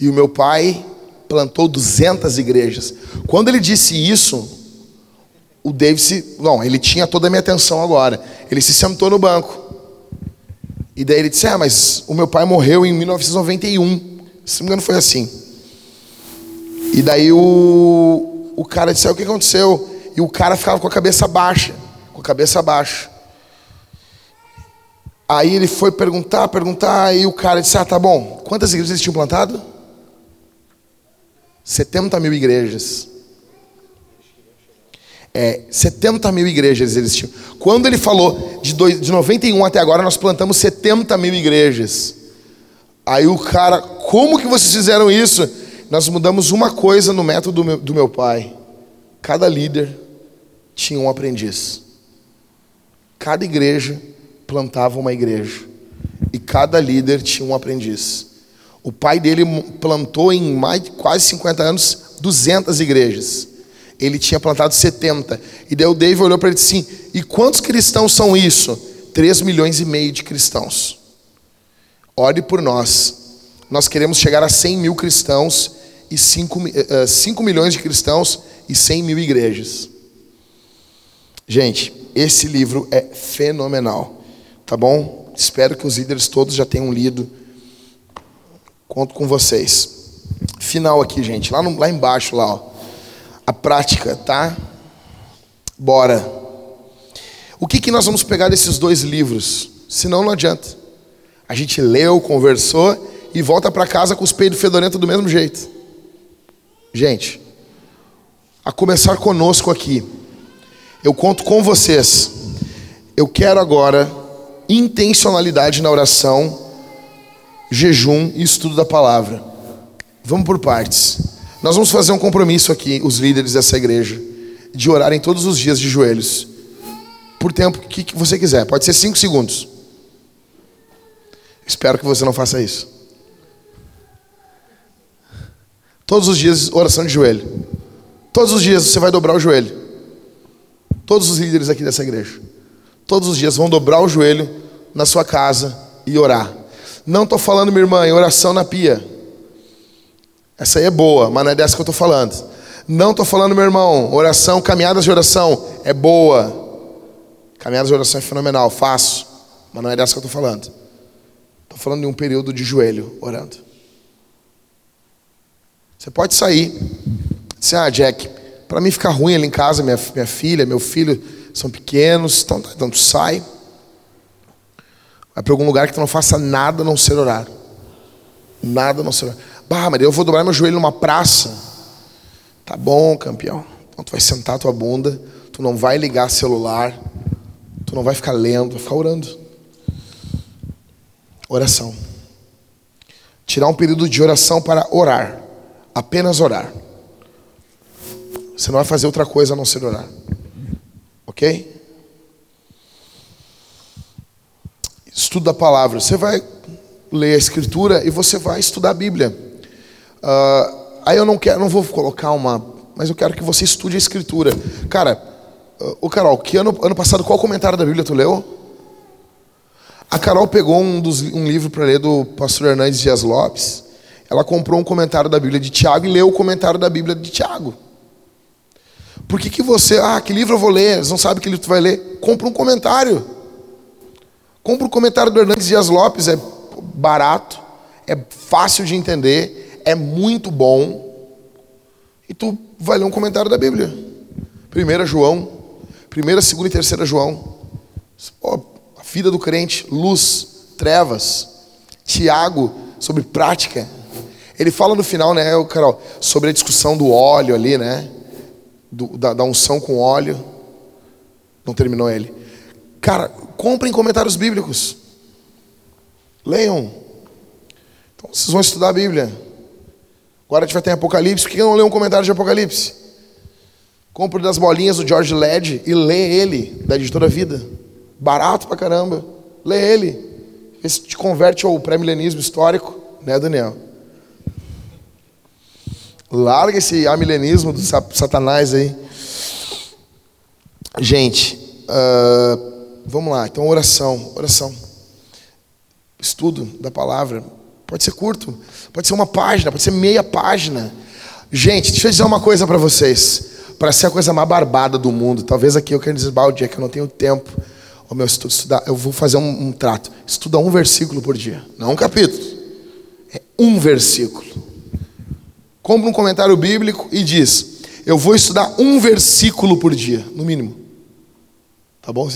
E o meu pai plantou 200 igrejas. Quando ele disse isso, o David se. Não, ele tinha toda a minha atenção agora. Ele se sentou no banco. E daí ele disse: Ah, mas o meu pai morreu em 1991. Se não me engano, foi assim. E daí o, o cara disse: ah, O que aconteceu? E o cara ficava com a cabeça baixa. Com a cabeça baixa. Aí ele foi perguntar, perguntar. E o cara disse: Ah, tá bom. Quantas igrejas eles tinham plantado? 70 mil igrejas. É, 70 mil igrejas eles tinham. Quando ele falou de, dois, de 91 até agora, nós plantamos 70 mil igrejas. Aí o cara, como que vocês fizeram isso? Nós mudamos uma coisa no método do meu, do meu pai. Cada líder tinha um aprendiz. Cada igreja plantava uma igreja. E cada líder tinha um aprendiz. O pai dele plantou em mais quase 50 anos 200 igrejas. Ele tinha plantado 70. E daí o Dave olhou para ele e disse assim: E quantos cristãos são isso? 3 milhões e meio de cristãos. Ore por nós. Nós queremos chegar a 100 mil cristãos e 5, mi- eh, eh, 5 milhões de cristãos e 100 mil igrejas. Gente, esse livro é fenomenal. Tá bom? Espero que os líderes todos já tenham lido. Conto com vocês. Final aqui, gente. Lá, no- lá embaixo, lá, ó. A prática, tá? Bora. O que, que nós vamos pegar desses dois livros? Senão não adianta. A gente leu, conversou e volta para casa com os peidos fedorentos do mesmo jeito. Gente, a começar conosco aqui, eu conto com vocês. Eu quero agora intencionalidade na oração, jejum e estudo da palavra. Vamos por partes. Nós vamos fazer um compromisso aqui, os líderes dessa igreja, de orarem todos os dias de joelhos, por tempo que você quiser, pode ser cinco segundos. Espero que você não faça isso. Todos os dias, oração de joelho. Todos os dias você vai dobrar o joelho. Todos os líderes aqui dessa igreja. Todos os dias vão dobrar o joelho na sua casa e orar. Não estou falando, minha irmã, em oração na pia. Essa aí é boa, mas não é dessa que eu estou falando. Não estou falando, meu irmão, oração, caminhadas de oração é boa. Caminhadas de oração é fenomenal, faço, mas não é dessa que eu estou falando. Estou falando de um período de joelho orando. Você pode sair. Dizer, ah, Jack, para mim ficar ruim ali em casa, minha, minha filha, meu filho são pequenos, então, então tu sai. Vai para algum lugar que tu não faça nada a não ser orar. Nada a não ser orar. Bah, eu vou dobrar meu joelho numa praça. Tá bom, campeão. Então tu vai sentar tua bunda, tu não vai ligar celular, tu não vai ficar lendo, vai ficar orando. Oração. Tirar um período de oração para orar. Apenas orar. Você não vai fazer outra coisa a não ser orar. Ok? Estudo da palavra. Você vai ler a escritura e você vai estudar a Bíblia. Uh, aí eu não quero, não vou colocar uma, mas eu quero que você estude a escritura. Cara, o Carol, que ano, ano passado qual comentário da Bíblia tu leu? A Carol pegou um, dos, um livro para ler do pastor Hernandes Dias Lopes. Ela comprou um comentário da Bíblia de Tiago e leu o comentário da Bíblia de Tiago. Por que, que você, ah, que livro eu vou ler? Eles não sabem que livro tu vai ler. Compra um comentário. Compra um comentário do Hernandes Dias Lopes, é barato, é fácil de entender, é muito bom. E tu vai ler um comentário da Bíblia. Primeira João, primeira, segunda e terceira João. Pô, a vida do crente, luz, trevas. Tiago, sobre prática. Ele fala no final, né, Carol, sobre a discussão do óleo ali, né? Do, da, da unção com óleo. Não terminou ele. Cara, comprem comentários bíblicos. Leiam. Então, vocês vão estudar a Bíblia. Agora a gente vai ter Apocalipse. Por que não lê um comentário de Apocalipse? Compre das bolinhas do George Led e lê ele, da editora Vida. Barato pra caramba. Lê ele. Vê se te converte ao pré-milenismo histórico, né, Daniel? Larga esse amilenismo do satanás aí. Gente, uh, vamos lá. Então, oração, oração. Estudo da palavra. Pode ser curto, pode ser uma página, pode ser meia página. Gente, deixa eu dizer uma coisa para vocês. Para ser a coisa mais barbada do mundo, talvez aqui eu quero dizer, balde, é que eu não tenho tempo. O meu estudo, estudar, eu vou fazer um, um trato. Estuda um versículo por dia, não um capítulo. É um versículo. Compra um comentário bíblico e diz: Eu vou estudar um versículo por dia, no mínimo. Tá bom?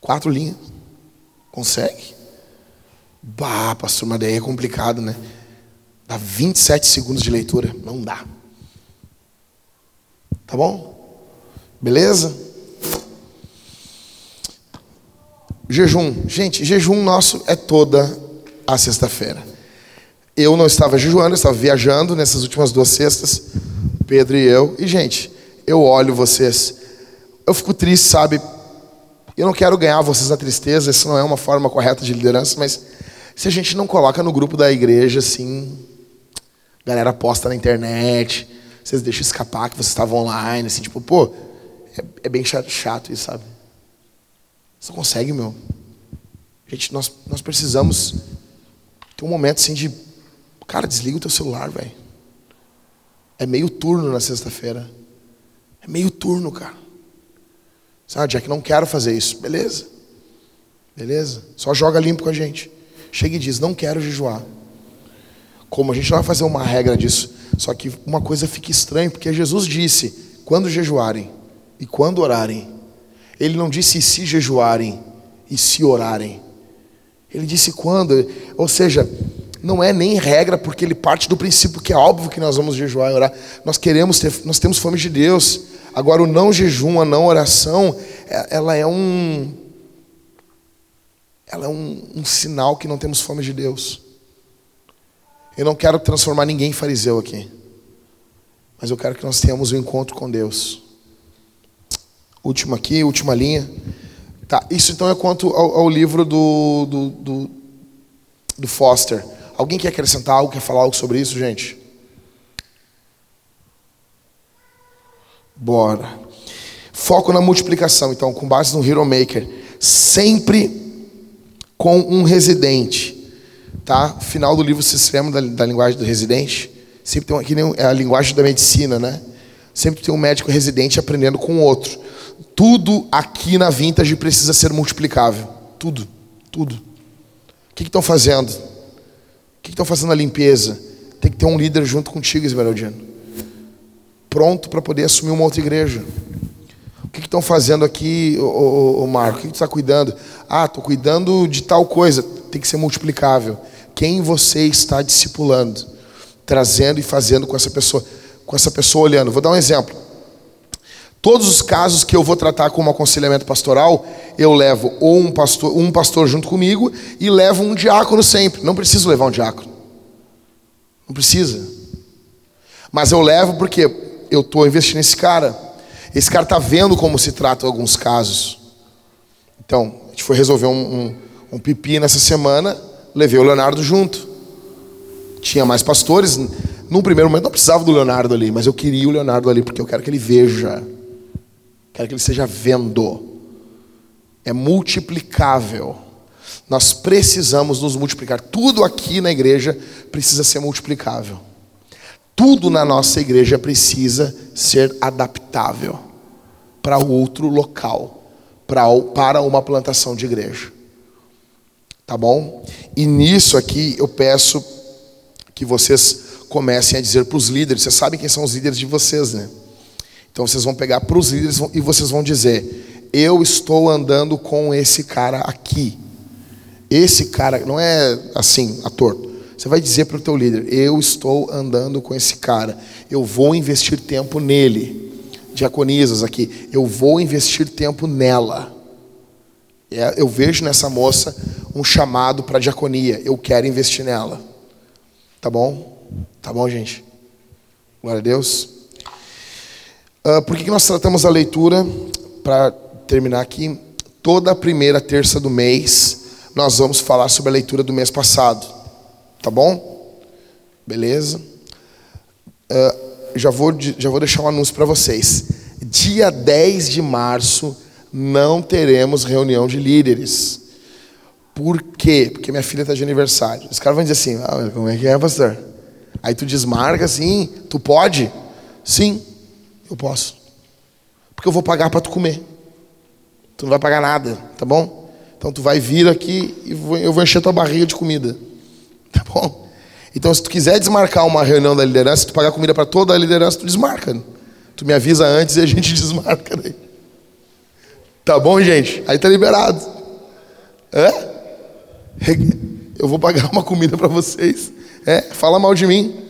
Quatro linhas. Consegue? Bah, pastor, mas daí é complicado, né? Dá 27 segundos de leitura. Não dá. Tá bom? Beleza? Jejum. Gente, jejum nosso é toda a sexta-feira. Eu não estava jejuando, eu estava viajando nessas últimas duas sextas, Pedro e eu. E, gente, eu olho vocês, eu fico triste, sabe? Eu não quero ganhar vocês na tristeza, isso não é uma forma correta de liderança, mas se a gente não coloca no grupo da igreja, assim, galera posta na internet, vocês deixam escapar que vocês estavam online, assim, tipo, pô, é, é bem chato, chato isso, sabe? Você consegue, meu. Gente, nós, nós precisamos ter um momento assim de. Cara, desliga o teu celular, velho. É meio turno na sexta-feira. É meio turno, cara. Sabe, Jack, não quero fazer isso. Beleza. Beleza? Só joga limpo com a gente. Chega e diz: Não quero jejuar. Como a gente não vai fazer uma regra disso. Só que uma coisa fica estranha, porque Jesus disse: Quando jejuarem e quando orarem, ele não disse se jejuarem e se orarem. Ele disse quando, ou seja, não é nem regra, porque ele parte do princípio que é óbvio que nós vamos jejuar e orar. Nós queremos ter, nós temos fome de Deus. Agora o não jejum, a não oração, é- ela é um ela é um, um sinal que não temos fome de Deus. Eu não quero transformar ninguém em fariseu aqui. Mas eu quero que nós tenhamos um encontro com Deus. Último aqui, última linha. Tá, isso então é quanto ao, ao livro do, do, do, do Foster. Alguém quer acrescentar algo, quer falar algo sobre isso, gente? Bora. Foco na multiplicação, então, com base no Hero Maker. Sempre com um residente. Tá? Final do livro, vocês se lembram da, da linguagem do residente? Sempre tem que nem é a linguagem da medicina, né? Sempre tem um médico residente aprendendo com outro. Tudo aqui na Vintage precisa ser multiplicável. Tudo. Tudo. O que estão fazendo? O que estão fazendo a limpeza? Tem que ter um líder junto contigo, Esmeraldino. Pronto para poder assumir uma outra igreja. Que estão fazendo aqui, ô, ô, ô Marco? O que tu está cuidando? Ah, estou cuidando de tal coisa. Tem que ser multiplicável. Quem você está discipulando? Trazendo e fazendo com essa pessoa, com essa pessoa olhando. Vou dar um exemplo. Todos os casos que eu vou tratar como aconselhamento pastoral, eu levo ou um pastor, um pastor junto comigo e levo um diácono sempre. Não preciso levar um diácono. Não precisa. Mas eu levo porque eu estou investindo nesse cara. Esse cara está vendo como se trata alguns casos. Então, a gente foi resolver um, um, um pipi nessa semana, levei o Leonardo junto. Tinha mais pastores. Num primeiro momento não precisava do Leonardo ali, mas eu queria o Leonardo ali porque eu quero que ele veja. Quero que ele esteja vendo. É multiplicável. Nós precisamos nos multiplicar. Tudo aqui na igreja precisa ser multiplicável. Tudo na nossa igreja precisa ser adaptável para outro local, para, para uma plantação de igreja. Tá bom? E nisso aqui eu peço que vocês comecem a dizer para os líderes. Vocês sabem quem são os líderes de vocês, né? Então vocês vão pegar para os líderes e vocês vão dizer: Eu estou andando com esse cara aqui. Esse cara, não é assim, ator. Você vai dizer para o teu líder: Eu estou andando com esse cara. Eu vou investir tempo nele. Diaconisas aqui, eu vou investir tempo nela. É, eu vejo nessa moça um chamado para diaconia. Eu quero investir nela. Tá bom? Tá bom, gente? Glória a Deus. Uh, por que, que nós tratamos a leitura? Para terminar aqui, toda a primeira terça do mês, nós vamos falar sobre a leitura do mês passado. Tá bom? Beleza? Uh, já, vou, já vou deixar um anúncio para vocês. Dia 10 de março não teremos reunião de líderes. Por quê? Porque minha filha está de aniversário. Os caras vão dizer assim: ah, como é que é, pastor? Aí tu desmarca assim, tu pode? Sim, eu posso. Porque eu vou pagar para tu comer. Tu não vai pagar nada, tá bom? Então tu vai vir aqui e eu vou encher tua barriga de comida. Tá bom? Então se tu quiser desmarcar uma reunião da liderança, se tu pagar comida para toda a liderança, tu desmarca. Tu me avisa antes e a gente desmarca daí. Tá bom, gente? Aí tá liberado. É? Eu vou pagar uma comida para vocês. É, fala mal de mim.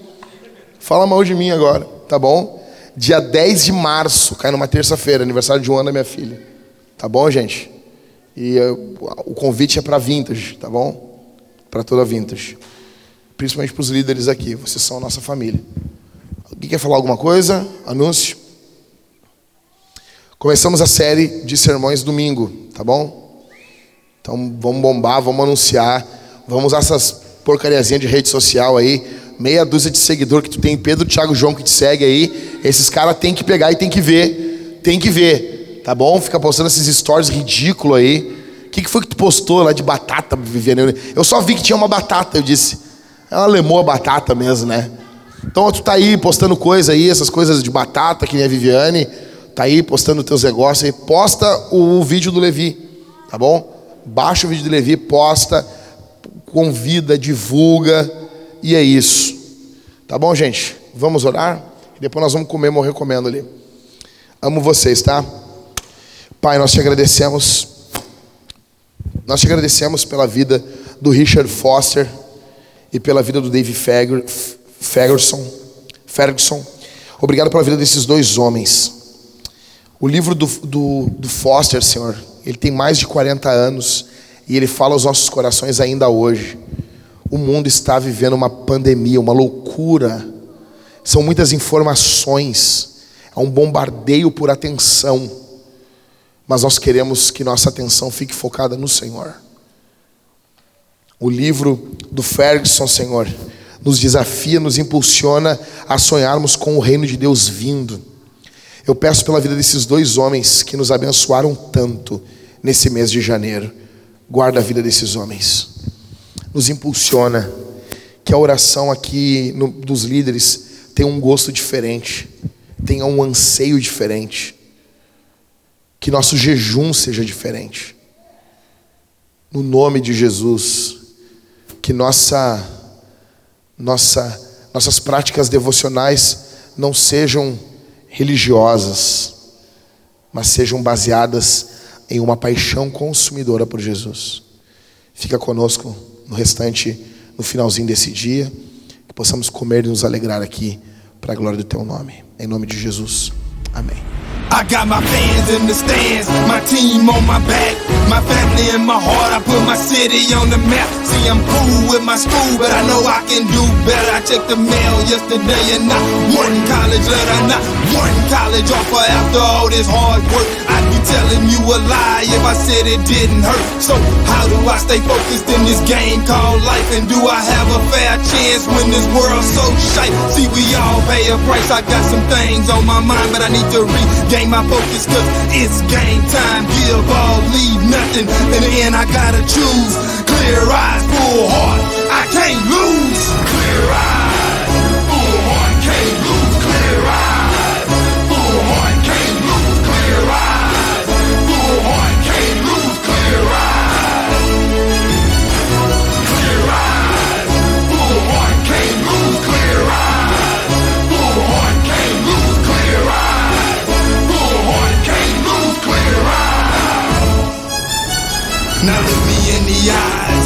Fala mal de mim agora, tá bom? Dia 10 de março, cai numa terça-feira, aniversário de um ano da minha filha. Tá bom, gente? E uh, o convite é para Vintage, tá bom? Para toda Vintage. Principalmente para os líderes aqui, vocês são a nossa família. Alguém quer falar alguma coisa? Anúncio? Começamos a série de sermões domingo, tá bom? Então vamos bombar, vamos anunciar, vamos usar essas porcariazinhas de rede social aí, meia dúzia de seguidor que tu tem, Pedro, Thiago, João que te segue aí, esses caras tem que pegar e tem que ver, tem que ver, tá bom? Fica postando esses stories ridículos aí. O que, que foi que tu postou lá de batata, Viviane? Eu só vi que tinha uma batata, eu disse. Ela lemou a batata mesmo, né? Então tu tá aí postando coisa aí, essas coisas de batata, que nem a Viviane, tá aí postando teus negócios aí, posta o vídeo do Levi, tá bom? Baixa o vídeo do Levi, posta, convida, divulga, e é isso. Tá bom, gente? Vamos orar? Depois nós vamos comer, morrer comendo ali. Amo vocês, tá? Pai, nós te agradecemos Nós te agradecemos pela vida do Richard Foster e pela vida do Dave Ferg- Ferguson. Ferguson. Obrigado pela vida desses dois homens. O livro do, do, do Foster, Senhor, ele tem mais de 40 anos e ele fala aos nossos corações ainda hoje. O mundo está vivendo uma pandemia, uma loucura. São muitas informações, é um bombardeio por atenção. Mas nós queremos que nossa atenção fique focada no Senhor. O livro do Ferguson, Senhor, nos desafia, nos impulsiona a sonharmos com o reino de Deus vindo. Eu peço pela vida desses dois homens que nos abençoaram tanto nesse mês de janeiro. Guarda a vida desses homens. Nos impulsiona que a oração aqui no- dos líderes tenha um gosto diferente, tenha um anseio diferente. Que nosso jejum seja diferente. No nome de Jesus, que nossa nossa nossas práticas devocionais não sejam religiosas, mas sejam baseadas em uma paixão consumidora por Jesus. Fica conosco no restante, no finalzinho desse dia, que possamos comer e nos alegrar aqui para a glória do teu nome. Em nome de Jesus. Amém. I got my fans in the stands, my team on my back, my family in my heart. I put my city on the map. See, I'm cool with my school, but I know I can do better. I checked the mail yesterday and not one college letter, not one college offer after all this hard work. I'd be telling you a lie if I said it didn't hurt. So, how do I stay focused in this game called life? And do I have a fair chance when this world's so shite? See, we all pay a price. I got some things on my mind, but I need to regain my focus cause it's game time. Give all, leave nothing. In the end, I gotta choose. Clear eyes, full heart. I can't lose. Clear eyes,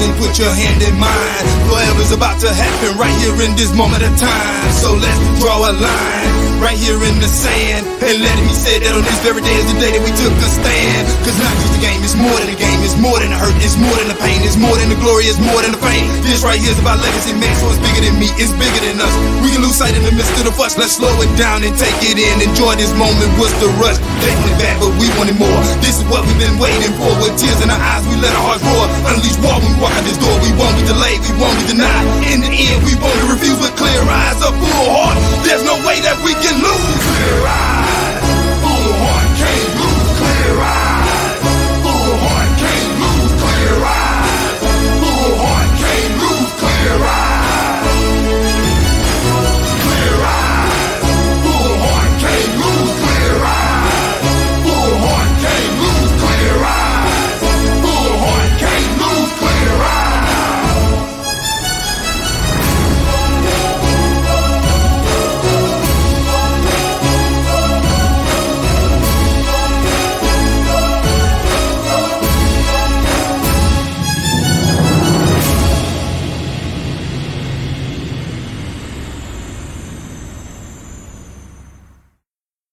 and put your hand in mine. Whatever's about to happen right here in this moment of time. So let's draw a line right here in the sand. And let me say that on this very day is the day that we took a stand. Cause not just a game, it's more than a game. It's more than a hurt, it's more than the pain. It's more than the glory, it's more than the fame. This right here is about legacy, man. So it's bigger than me, it's bigger than us. We can lose sight in the midst of the fuss. Let's slow it down and take it in. Enjoy this moment. What's the rush? They wanted bad, but we wanted more. This is what we've been waiting for. With tears in our eyes, we let our hearts roar. Unleash war when we walk this door. We won't be delayed, we won't be denied. In the end, we won't be refused with clear eyes, a full heart. There's no way that we can lose. Clear eyes.